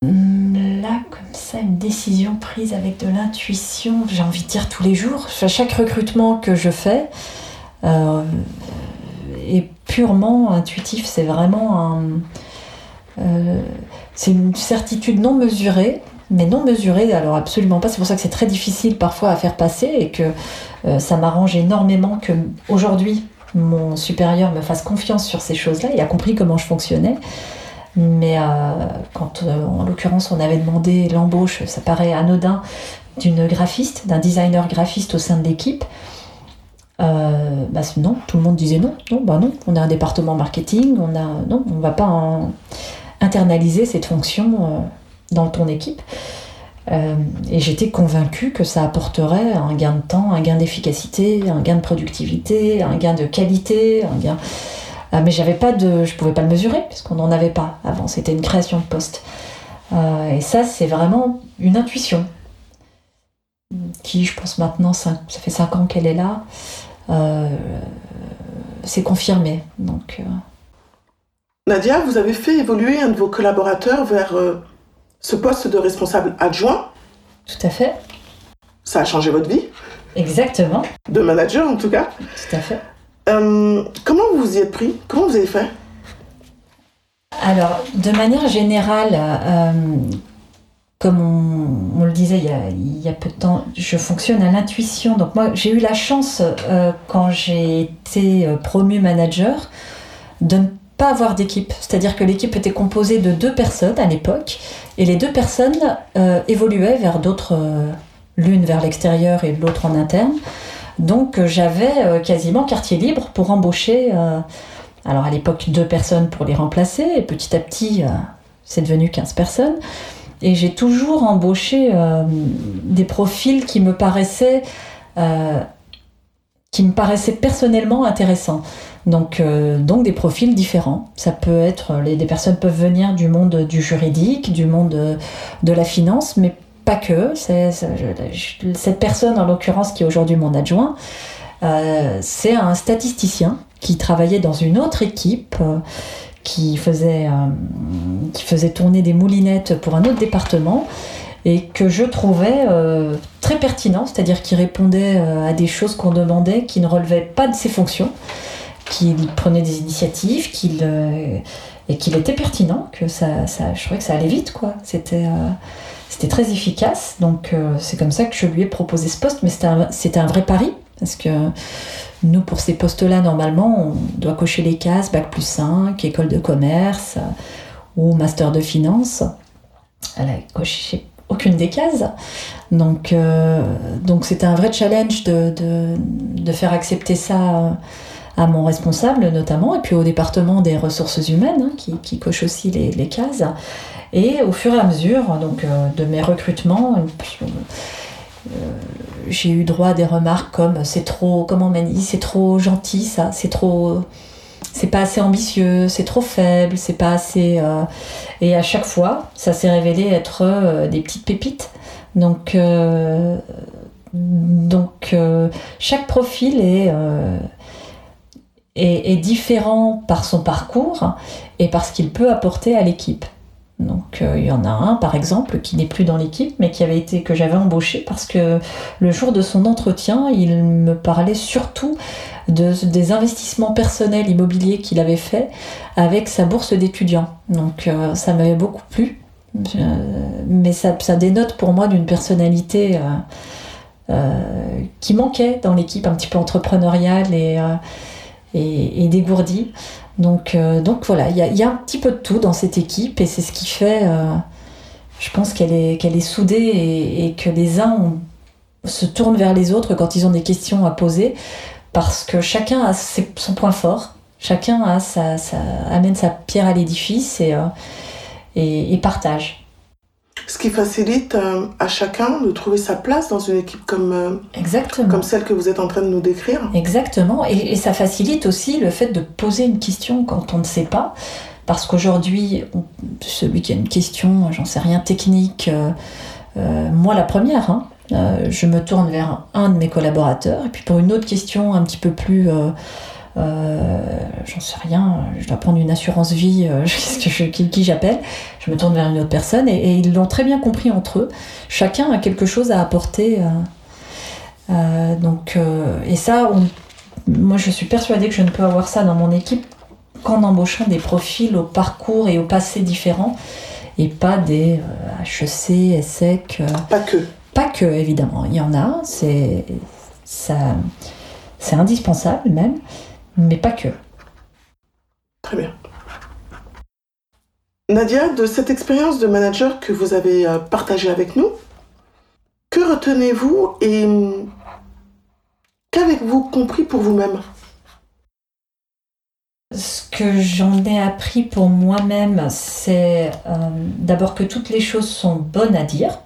Hmm, Là, comme ça, une décision prise avec de l'intuition, j'ai envie de dire tous les jours. Chaque recrutement que je fais euh, est purement intuitif. C'est vraiment un c'est une certitude non mesurée, mais non mesurée, alors absolument pas. C'est pour ça que c'est très difficile parfois à faire passer et que euh, ça m'arrange énormément que aujourd'hui mon supérieur me fasse confiance sur ces choses-là. Il a compris comment je fonctionnais. Mais euh, quand, en l'occurrence, on avait demandé l'embauche, ça paraît anodin, d'une graphiste, d'un designer graphiste au sein de l'équipe, euh, bah, non, tout le monde disait non, non, bah non, on a un département marketing, on a, non, on va pas en, internaliser cette fonction euh, dans ton équipe. Euh, et j'étais convaincue que ça apporterait un gain de temps, un gain d'efficacité, un gain de productivité, un gain de qualité, un gain. Euh, mais j'avais pas de, je pouvais pas le mesurer puisqu'on n'en avait pas avant. C'était une création de poste. et ça, c'est vraiment une intuition qui, je pense maintenant, ça, fait cinq ans qu'elle est là. c'est confirmé. Donc. Nadia, vous avez fait évoluer un de vos collaborateurs vers euh, ce poste de responsable adjoint. Tout à fait. Ça a changé votre vie Exactement. De manager en tout cas. Tout à fait. Euh, comment vous y êtes pris? Comment vous avez fait? Alors, de manière générale, euh, comme on, le disait il y, a, peu de temps, je fonctionne à l'intuition. Donc moi, j'ai eu la chance, euh, quand j'ai été euh, promu manager, de ne pas avoir d'équipe. C'est-à-dire que l'équipe était composée de deux personnes à l'époque, et les deux personnes euh, évoluaient vers d'autres, l'une vers l'extérieur et l'autre en interne. Donc j'avais quasiment quartier libre pour embaucher, alors à l'époque deux personnes pour les remplacer, et petit à petit c'est devenu 15 personnes. Et j'ai toujours embauché euh, des profils qui me paraissaient, euh, qui me paraissaient personnellement intéressants. Donc, euh, donc des profils différents. Ça peut être, les, des personnes peuvent venir du monde du juridique, du monde de la finance, mais pas que. Cette personne, en l'occurrence, qui est aujourd'hui mon adjoint, c'est un statisticien qui travaillait dans une autre équipe qui faisait, euh, qui faisait tourner des moulinettes pour un autre département et que je trouvais euh, très pertinent, c'est-à-dire qu'il répondait euh, à des choses qu'on demandait qui ne relevaient pas de ses fonctions, qu'il prenait des initiatives, qu'il et qu'il était pertinent, que ça, je trouvais que ça allait vite, quoi. C'était c'était très efficace, donc c'est comme ça que je lui ai proposé ce poste, mais c'était un, un, vrai pari, parce que nous, pour ces postes-là, normalement, on doit cocher les cases Bac plus 5, école de commerce euh, ou master de finance. Elle a coché aucune des cases. Donc, euh, donc c'était un vrai challenge de, de, faire accepter ça à mon responsable notamment, et puis au département des ressources humaines, hein, qui, coche aussi les, les, cases. Et au fur et à mesure donc, euh, de mes recrutements, euh, j'ai eu droit à des remarques comme c'est trop, comment on dit, c'est trop gentil ça, c'est trop, c'est pas assez ambitieux, c'est trop faible, c'est pas assez. Euh, et à chaque fois, ça s'est révélé être euh, des petites pépites. Donc, donc chaque profil est, est, est, différent par son parcours et par ce qu'il peut apporter à l'équipe. Donc euh, il y en a un par exemple qui n'est plus dans l'équipe mais qui avait été que j'avais embauché parce que le jour de son entretien, il me parlait surtout de, des investissements personnels immobiliers qu'il avait fait avec sa bourse d'étudiant. Donc euh, ça m'avait beaucoup plu. mais ça, dénote pour moi d'une personnalité euh, qui manquait dans l'équipe un petit peu entrepreneuriale et, et, et dégourdie. Donc, euh, donc voilà, il y, a, un petit peu de tout dans cette équipe et c'est ce qui fait, euh, je pense qu'elle est, qu'elle est soudée et, que les uns se tournent vers les autres quand ils ont des questions à poser parce que chacun a son point fort, chacun a sa, amène sa pierre à l'édifice et, euh, et partage. Ce qui facilite euh, à chacun de trouver sa place dans une équipe comme, euh, Exactement. comme celle que vous êtes en train de nous décrire. Exactement. Et, ça facilite aussi le fait de poser une question quand on ne sait pas. Parce qu'aujourd'hui, celui qui a une question, j'en sais rien, technique, euh, moi la première, hein, je me tourne vers un de mes collaborateurs. Et puis pour une autre question un petit peu plus j'en sais rien, je dois prendre une assurance vie, qui, j'appelle, je me tourne vers une autre personne et, ils l'ont très bien compris entre eux. Chacun a quelque chose à apporter. Euh, donc, et ça, moi je suis persuadée que je ne peux avoir ça dans mon équipe qu'en embauchant des profils au parcours et au passé différents et pas des HEC, ESSEC. pas que. Pas que, évidemment. Il y en a, c'est ça, c'est indispensable même mais pas que. Très bien. Nadia, de cette expérience de manager que vous avez euh, partagée avec nous, que retenez-vous et hum, qu'avez-vous compris pour vous-même? Ce que j'en ai appris pour moi-même, c'est euh, d'abord que toutes les choses sont bonnes à dire,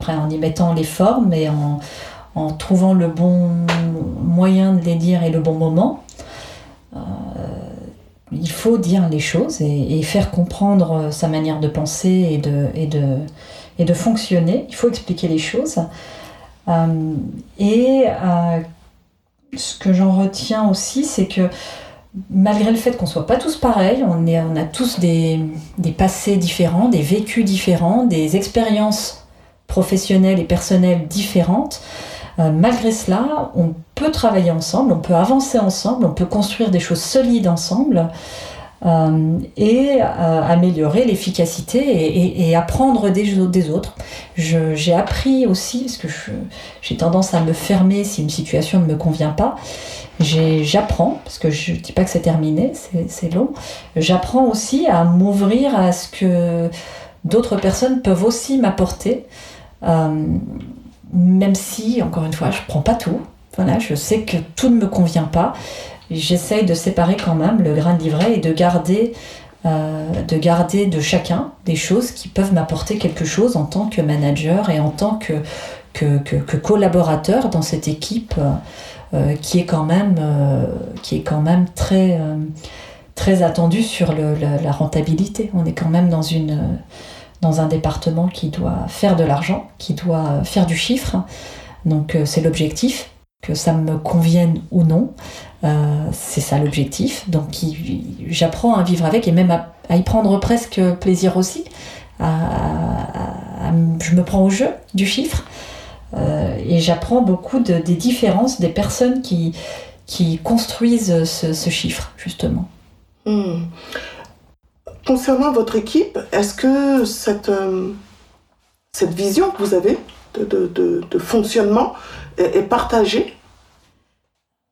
après en y mettant les formes et en, trouvant le bon moyen de les dire et le bon moment. Euh, il faut dire les choses et, faire comprendre sa manière de penser et de, fonctionner. Il faut expliquer les choses. Euh, et euh, ce que j'en retiens aussi, c'est que malgré le fait qu'on soit pas tous pareils, on, est, on a tous des, passés différents, des vécus différents, des expériences professionnelles et personnelles différentes. Euh, malgré cela, on peut travailler ensemble, on peut avancer ensemble, on peut construire des choses solides ensemble. euh, et euh, améliorer l'efficacité et, apprendre des, autres. J'ai appris aussi, parce que j'ai tendance à me fermer si une situation ne me convient pas, j'apprends, parce que je ne dis pas que c'est terminé, c'est long, j'apprends aussi à m'ouvrir à ce que d'autres personnes peuvent aussi m'apporter, même si, encore une fois, je ne prends pas tout. Voilà, je sais que tout ne me convient pas j'essaye de séparer quand même le grain de livret et de garder, euh, de garder de chacun des choses qui peuvent m'apporter quelque chose en tant que manager et en tant que, que, collaborateur dans cette équipe euh, qui, est quand même, euh, qui est quand même très, très attendue sur la, rentabilité. On est quand même dans, une, dans un département qui doit faire de l'argent, qui doit faire du chiffre. Donc c'est l'objectif que ça me convienne ou non. Euh, c'est ça l'objectif. Donc j'apprends à vivre avec et même à, y prendre presque plaisir aussi. je me prends au jeu du chiffre euh, et j'apprends beaucoup des différences des personnes qui, qui construisent ce, chiffre, justement. Hmm. Concernant votre équipe, est-ce que cette, euh, cette vision que vous avez de fonctionnement est, partagé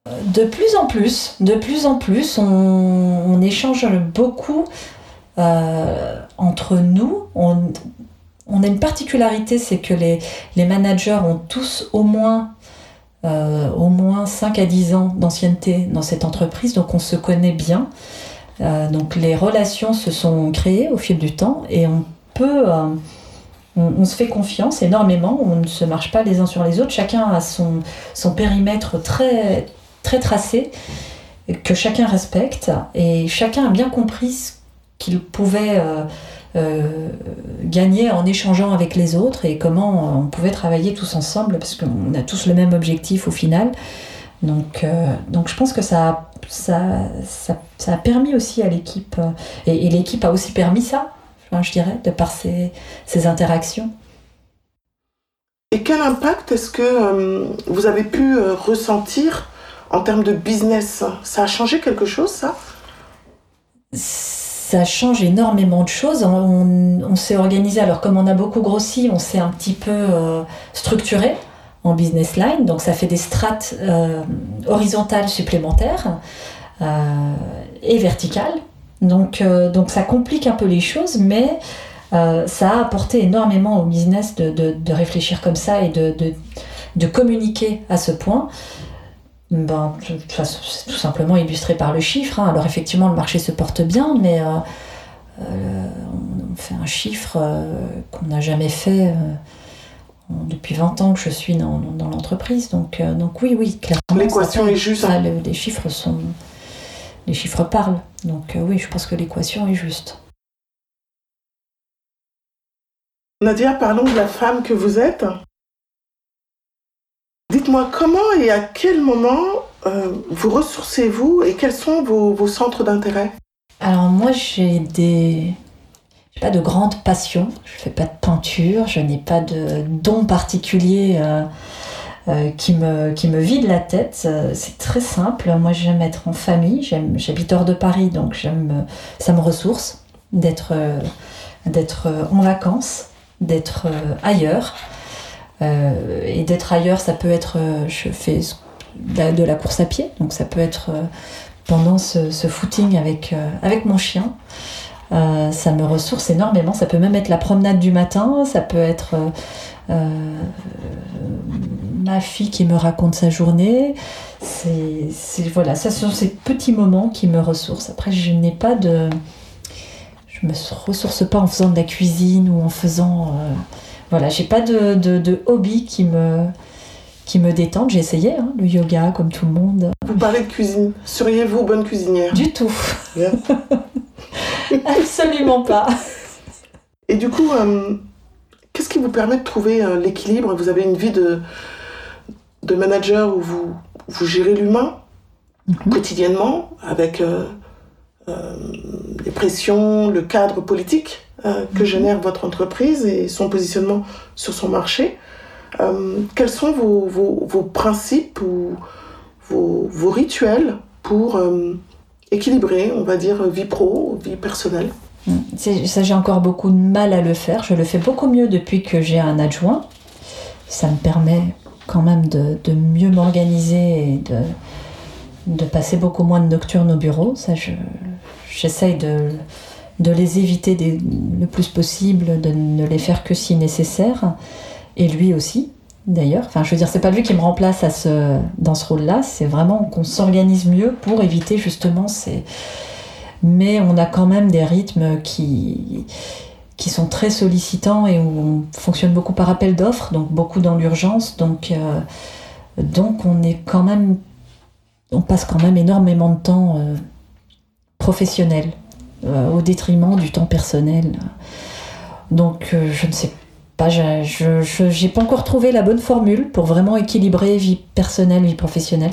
De plus en plus, de plus en plus, on, échange beaucoup euh, entre nous. On, a une particularité, c'est que les, managers ont tous au moins, euh, au moins 5 à 10 ans d'ancienneté dans cette entreprise, donc on se connaît bien. Euh, donc les relations se sont créées au fil du temps et on peut on, se fait confiance énormément, on ne se marche pas les uns sur les autres, chacun a son, son périmètre très, très tracé, que chacun respecte, et chacun a bien compris ce qu'il pouvait euh, euh, gagner en échangeant avec les autres et comment on pouvait travailler tous ensemble, parce qu'on a tous le même objectif au final. Donc, euh, donc je pense que ça, ça, ça, a permis aussi à l'équipe, et l'équipe a aussi permis ça, je dirais, de par ces, interactions. Et quel impact est-ce que euh, vous avez pu euh, ressentir en termes de business? Ça a changé quelque chose, ça? Ça change énormément de choses. On, s'est organisé, alors comme on a beaucoup grossi, on s'est un petit peu euh, structuré en business line, donc ça fait des strates horizontales supplémentaires et verticales donc, euh, donc ça complique un peu les choses, mais euh, ça a apporté énormément au business de, de, réfléchir comme ça et de, de, communiquer à ce point. Ben, tout simplement illustré par le chiffre. Hein. Alors effectivement, le marché se porte bien, mais euh, on fait un chiffre qu'on n'a jamais fait depuis 20 ans que je suis dans, dans l'entreprise. Donc, donc oui, oui, clairement. L'équation est juste. les chiffres sont les chiffres parlent. Donc euh, oui, je pense que l'équation est juste. Nadia, parlons de la femme que vous êtes. Dites-moi comment et à quel moment euh, vous ressourcez-vous et quels sont vos, centres d'intérêt? Alors moi j'ai des... pas de grande passion, je fais pas de peinture, je n'ai pas de don particulier euh, euh, qui, me, qui me vide la tête. Euh, c'est très simple. Moi, j'aime être en famille. J'habite hors de Paris, donc j'aime, ça me ressource d'être, d'être en vacances, d'être ailleurs. et d'être ailleurs, ça peut être, je fais de la, course à pied, donc ça peut être pendant ce, footing avec, avec mon chien. Ça me ressource énormément. Ça peut même être la promenade du matin, ça peut être ma fille qui me raconte sa journée. C'est voilà, ça sont ces petits moments qui me ressourcent. Après, je n'ai pas de, je me ressource pas en faisant de la cuisine ou en faisant, euh, voilà, j'ai pas de, de, hobby qui me qui me détendent. J'ai essayé hein, le yoga comme tout le monde. Vous parlez de cuisine. Seriez-vous bonne cuisinière? Du tout. Absolument pas. Et du coup, euh, qu'est-ce qui vous permet de trouver euh, l'équilibre? Vous avez une vie de, de manager où vous, vous gérez l'humain mhm. quotidiennement avec euh, euh, les pressions, le cadre politique euh, que mhm. génère votre entreprise et son positionnement sur son marché. quels sont vos, vos, vos principes ou vos, vos, rituels pour équilibré, on va dire, vie pro, vie personnelle Ça, j'ai encore beaucoup de mal à le faire. Je le fais beaucoup mieux depuis que j'ai un adjoint. Ça me permet quand même de, mieux m'organiser et de, de passer beaucoup moins de nocturnes au bureau. Ça, j'essaye de, de les éviter le plus possible, de ne les faire que si nécessaire. Et lui aussi, d'ailleurs. Enfin, je veux dire, c'est pas lui qui me remplace à ce, dans ce rôle-là, c'est vraiment qu'on s'organise mieux pour éviter justement ces. Mais on a quand même des rythmes qui, sont très sollicitants et où on fonctionne beaucoup par appel d'offres, donc beaucoup dans l'urgence. Donc, euh, donc on est quand même, on passe quand même énormément de temps euh, professionnel euh, au détriment du temps personnel. Donc je ne sais pas, je n'ai pas encore trouvé la bonne formule pour vraiment équilibrer vie personnelle, vie professionnelle.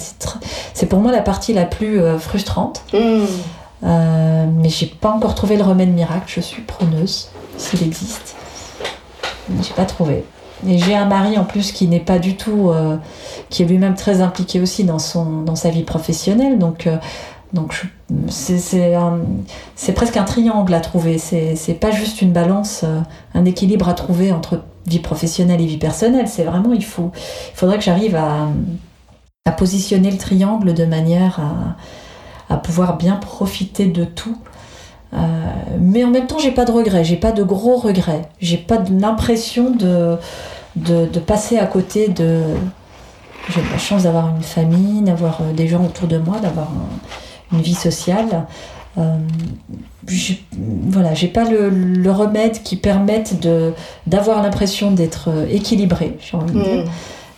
C'est pour moi la partie la plus frustrante. Mmh. mais j'ai pas encore trouvé le remède miracle. Je suis preneuse s'il existe. J'ai pas trouvé. Et j'ai un mari en plus qui n'est pas du tout, euh, qui est lui-même très impliqué aussi dans, son, dans sa vie professionnelle. Donc, euh, donc c'est presque un triangle à trouver. C'est pas juste une balance, euh, un équilibre à trouver entre vie professionnelle et vie personnelle. C'est vraiment, il, faut, faudrait que j'arrive à, à, positionner le triangle de manière à, à pouvoir bien profiter de tout euh, mais en même temps, j'ai pas de regrets, j'ai pas de gros regrets, j'ai pas l'impression de, de, passer à côté de. J'ai la chance d'avoir une famille, d'avoir euh, des gens autour de moi, d'avoir une vie sociale. Euh, voilà, j'ai pas le, remède qui permette de d'avoir l'impression d'être équilibré, j'ai envie de dire.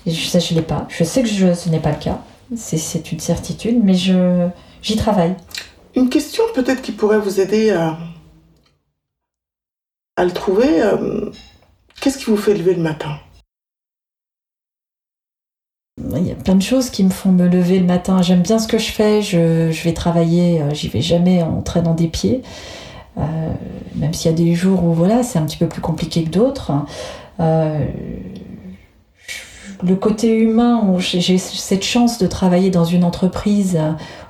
Mm. ça, je l'ai pas. Je sais que je, ce n'est pas le cas. C'est une certitude, mais je j'y travaille. Une question peut-être qui pourrait vous aider à, à le trouver. Euh, qu'est-ce qui vous fait lever le matin? Il y a plein de choses qui me font me lever le matin. J'aime bien ce que je fais. Je, vais travailler. Euh, j'y vais jamais en traînant des pieds. Euh, même s'il y a des jours où voilà, c'est un petit peu plus compliqué que d'autres. le côté humain, j'ai cette chance de travailler dans une entreprise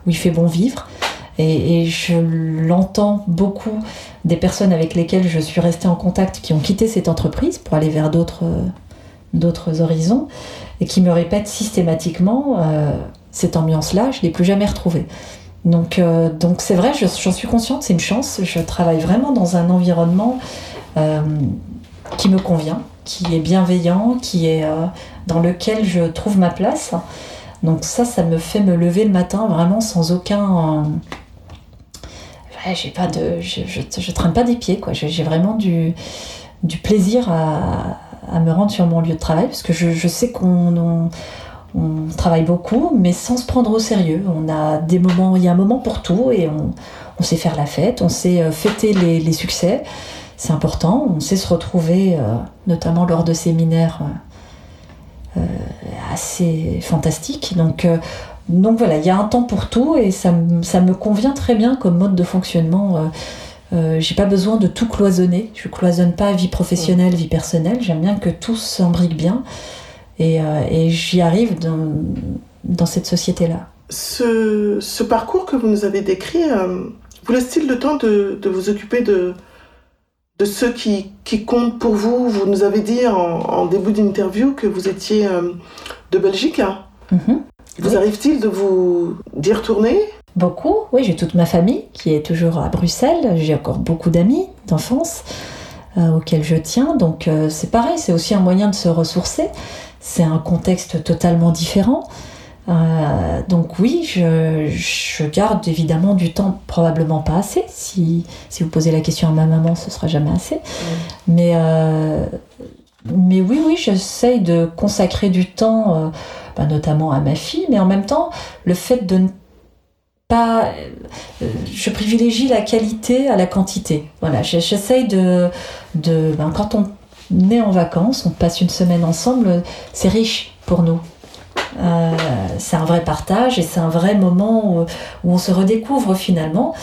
où il fait bon vivre. Et, je l'entends beaucoup des personnes avec lesquelles je suis restée en contact qui ont quitté cette entreprise pour aller vers d'autres horizons et qui me répètent systématiquement euh, cette ambiance-là, je ne l'ai plus jamais retrouvée. Donc euh, donc c'est vrai, j'en suis consciente, c'est une chance. Je travaille vraiment dans un environnement euh, qui me convient, qui est bienveillant, qui est dans lequel je trouve ma place. Donc ça, ça me fait me lever le matin vraiment sans aucun j'ai pas de, je, je, traîne pas des pieds, quoi. J'ai vraiment du, du plaisir à, à, me rendre sur mon lieu de travail parce que je, sais qu'on on, travaille beaucoup, mais sans se prendre au sérieux. On a des moments, il y a un moment pour tout et on, on sait faire la fête, on sait euh, fêter les, succès. C'est important. On sait se retrouver, euh, notamment lors de séminaires euh, assez fantastiques. Donc donc voilà, il y a un temps pour tout et ça, me convient très bien comme mode de fonctionnement. Euh, euh, j'ai pas besoin de tout cloisonner. Je cloisonne pas vie professionnelle, vie personnelle. J'aime bien que tout s'imbrique bien et, euh, j'y arrive dans, cette société-là. Ce, parcours que vous nous avez décrit, vous laisse-t-il le temps de, vous occuper de, de ceux qui, comptent pour vous? Vous nous avez dit en, début d'interview que vous étiez de Belgique. Hein mm-hmm. Vous arrive-t-il de vous d'y retourner? Beaucoup, oui, j'ai toute ma famille qui est toujours à Bruxelles, j'ai encore beaucoup d'amis d'enfance euh, auxquels je tiens, donc euh, c'est pareil, c'est aussi un moyen de se ressourcer, c'est un contexte totalement différent. Euh, donc oui, je, garde évidemment du temps, probablement pas assez. Si, si, vous posez la question à ma maman, ce sera jamais assez. Mais, mais oui, oui, j'essaye de consacrer du temps bah, notamment à ma fille, mais en même temps, le fait de ne pas. Euh, je privilégie la qualité à la quantité. Voilà, j'essaye de. de ben, quand on est en vacances, on passe une semaine ensemble, c'est riche pour nous. Euh, c'est un vrai partage et c'est un vrai moment où, on se redécouvre finalement.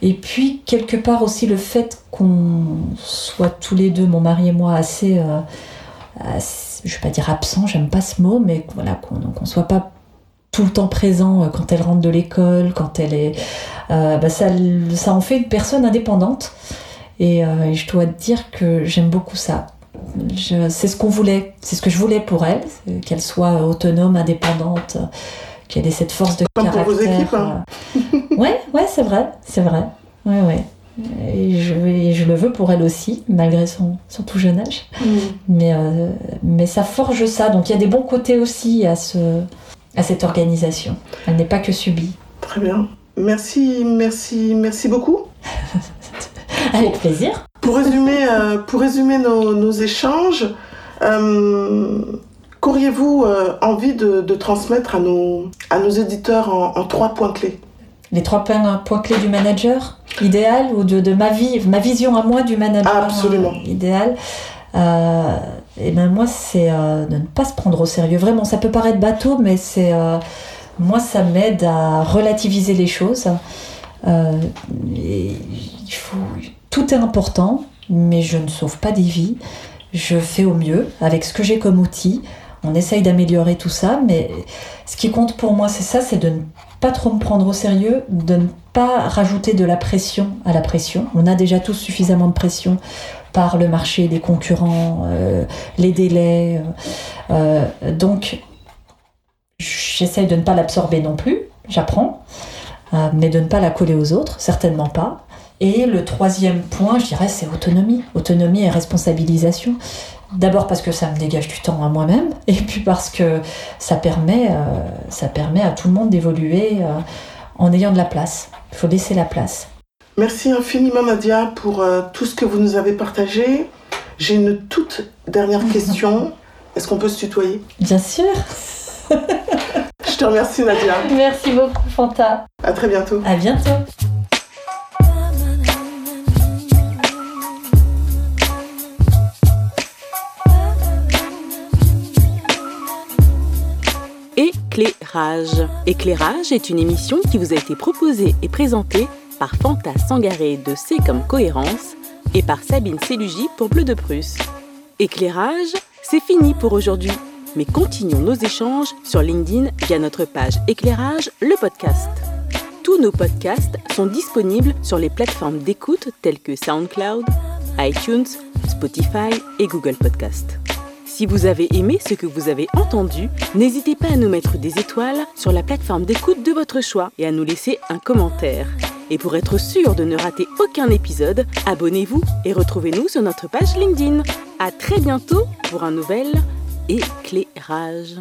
Et puis, quelque part aussi, le fait qu'on soit tous les deux, mon mari et moi, assez, euh, je vais pas dire absent, j'aime pas ce mot, mais voilà, qu'on ne soit pas tout le temps présent quand elle rentre de l'école, quand elle est, bah, ça, ça en fait une personne indépendante. Et, et je dois te dire que j'aime beaucoup ça c'est ce qu'on voulait, c'est ce que je voulais pour elle, qu'elle soit autonome, indépendante, qu'elle ait cette force de Comme caractère. Pour vos équipes, hein. ouais, ouais, c'est vrai, c'est vrai. Ouais, ouais. Et je, je, le veux pour elle aussi, malgré son, son tout jeune âge. Mm. Mais, euh, mais ça forge ça. Donc il y a des bons côtés aussi à, ce, à cette organisation. Elle n'est pas que subie. Très bien. Merci, merci, merci beaucoup. Avec plaisir. Pour résumer, euh, pour résumer nos, nos échanges, euh, qu'auriez-vous euh, envie de, de, transmettre à nos, à nos éditeurs en, en trois points clés? Les trois points, points, clés du manager? Idéal ou de, de, ma vie, ma vision à moi du manager? Absolument. idéal. Et ben moi, c'est de ne pas se prendre au sérieux. Vraiment, ça peut paraître bateau, mais c'est moi, ça m'aide à relativiser les choses. il faut tout est important, mais je ne sauve pas des vies. Je fais au mieux avec ce que j'ai comme outil. On essaye d'améliorer tout ça, mais ce qui compte pour moi, c'est ça, c'est de ne pas trop me prendre au sérieux, de ne pas rajouter de la pression à la pression. On a déjà tous suffisamment de pression par le marché, les concurrents, euh, les délais. Euh, donc, j'essaye de ne pas l'absorber non plus, j'apprends, euh, mais de ne pas la coller aux autres, certainement pas. Et le troisième point, je dirais, c'est autonomie. Autonomie et responsabilisation. D'abord parce que ça me dégage du temps à moi-même, et puis parce que ça permet, euh, à tout le monde d'évoluer euh, en ayant de la place. Il faut laisser la place. Merci infiniment Nadia pour euh, tout ce que vous nous avez partagé. J'ai une toute dernière question. Est-ce qu'on peut se tutoyer? Bien sûr. Je te remercie Nadia. Merci beaucoup Fanta. À très bientôt. À bientôt. Éclairage. Éclairage est une émission qui vous a été proposée et présentée par Fanta Sangaré de C comme cohérence et par Sabine Célugi pour Bleu de Prusse. Éclairage, c'est fini pour aujourd'hui, mais continuons nos échanges sur LinkedIn via notre page Éclairage, le podcast. Tous nos podcasts sont disponibles sur les plateformes d'écoute telles que SoundCloud, iTunes, Spotify et Google Podcast. Si vous avez aimé ce que vous avez entendu, n'hésitez pas à nous mettre des étoiles sur la plateforme d'écoute de votre choix et à nous laisser un commentaire. Et pour être sûr de ne rater aucun épisode, abonnez-vous et retrouvez-nous sur notre page LinkedIn. À très bientôt pour un nouvel éclairage.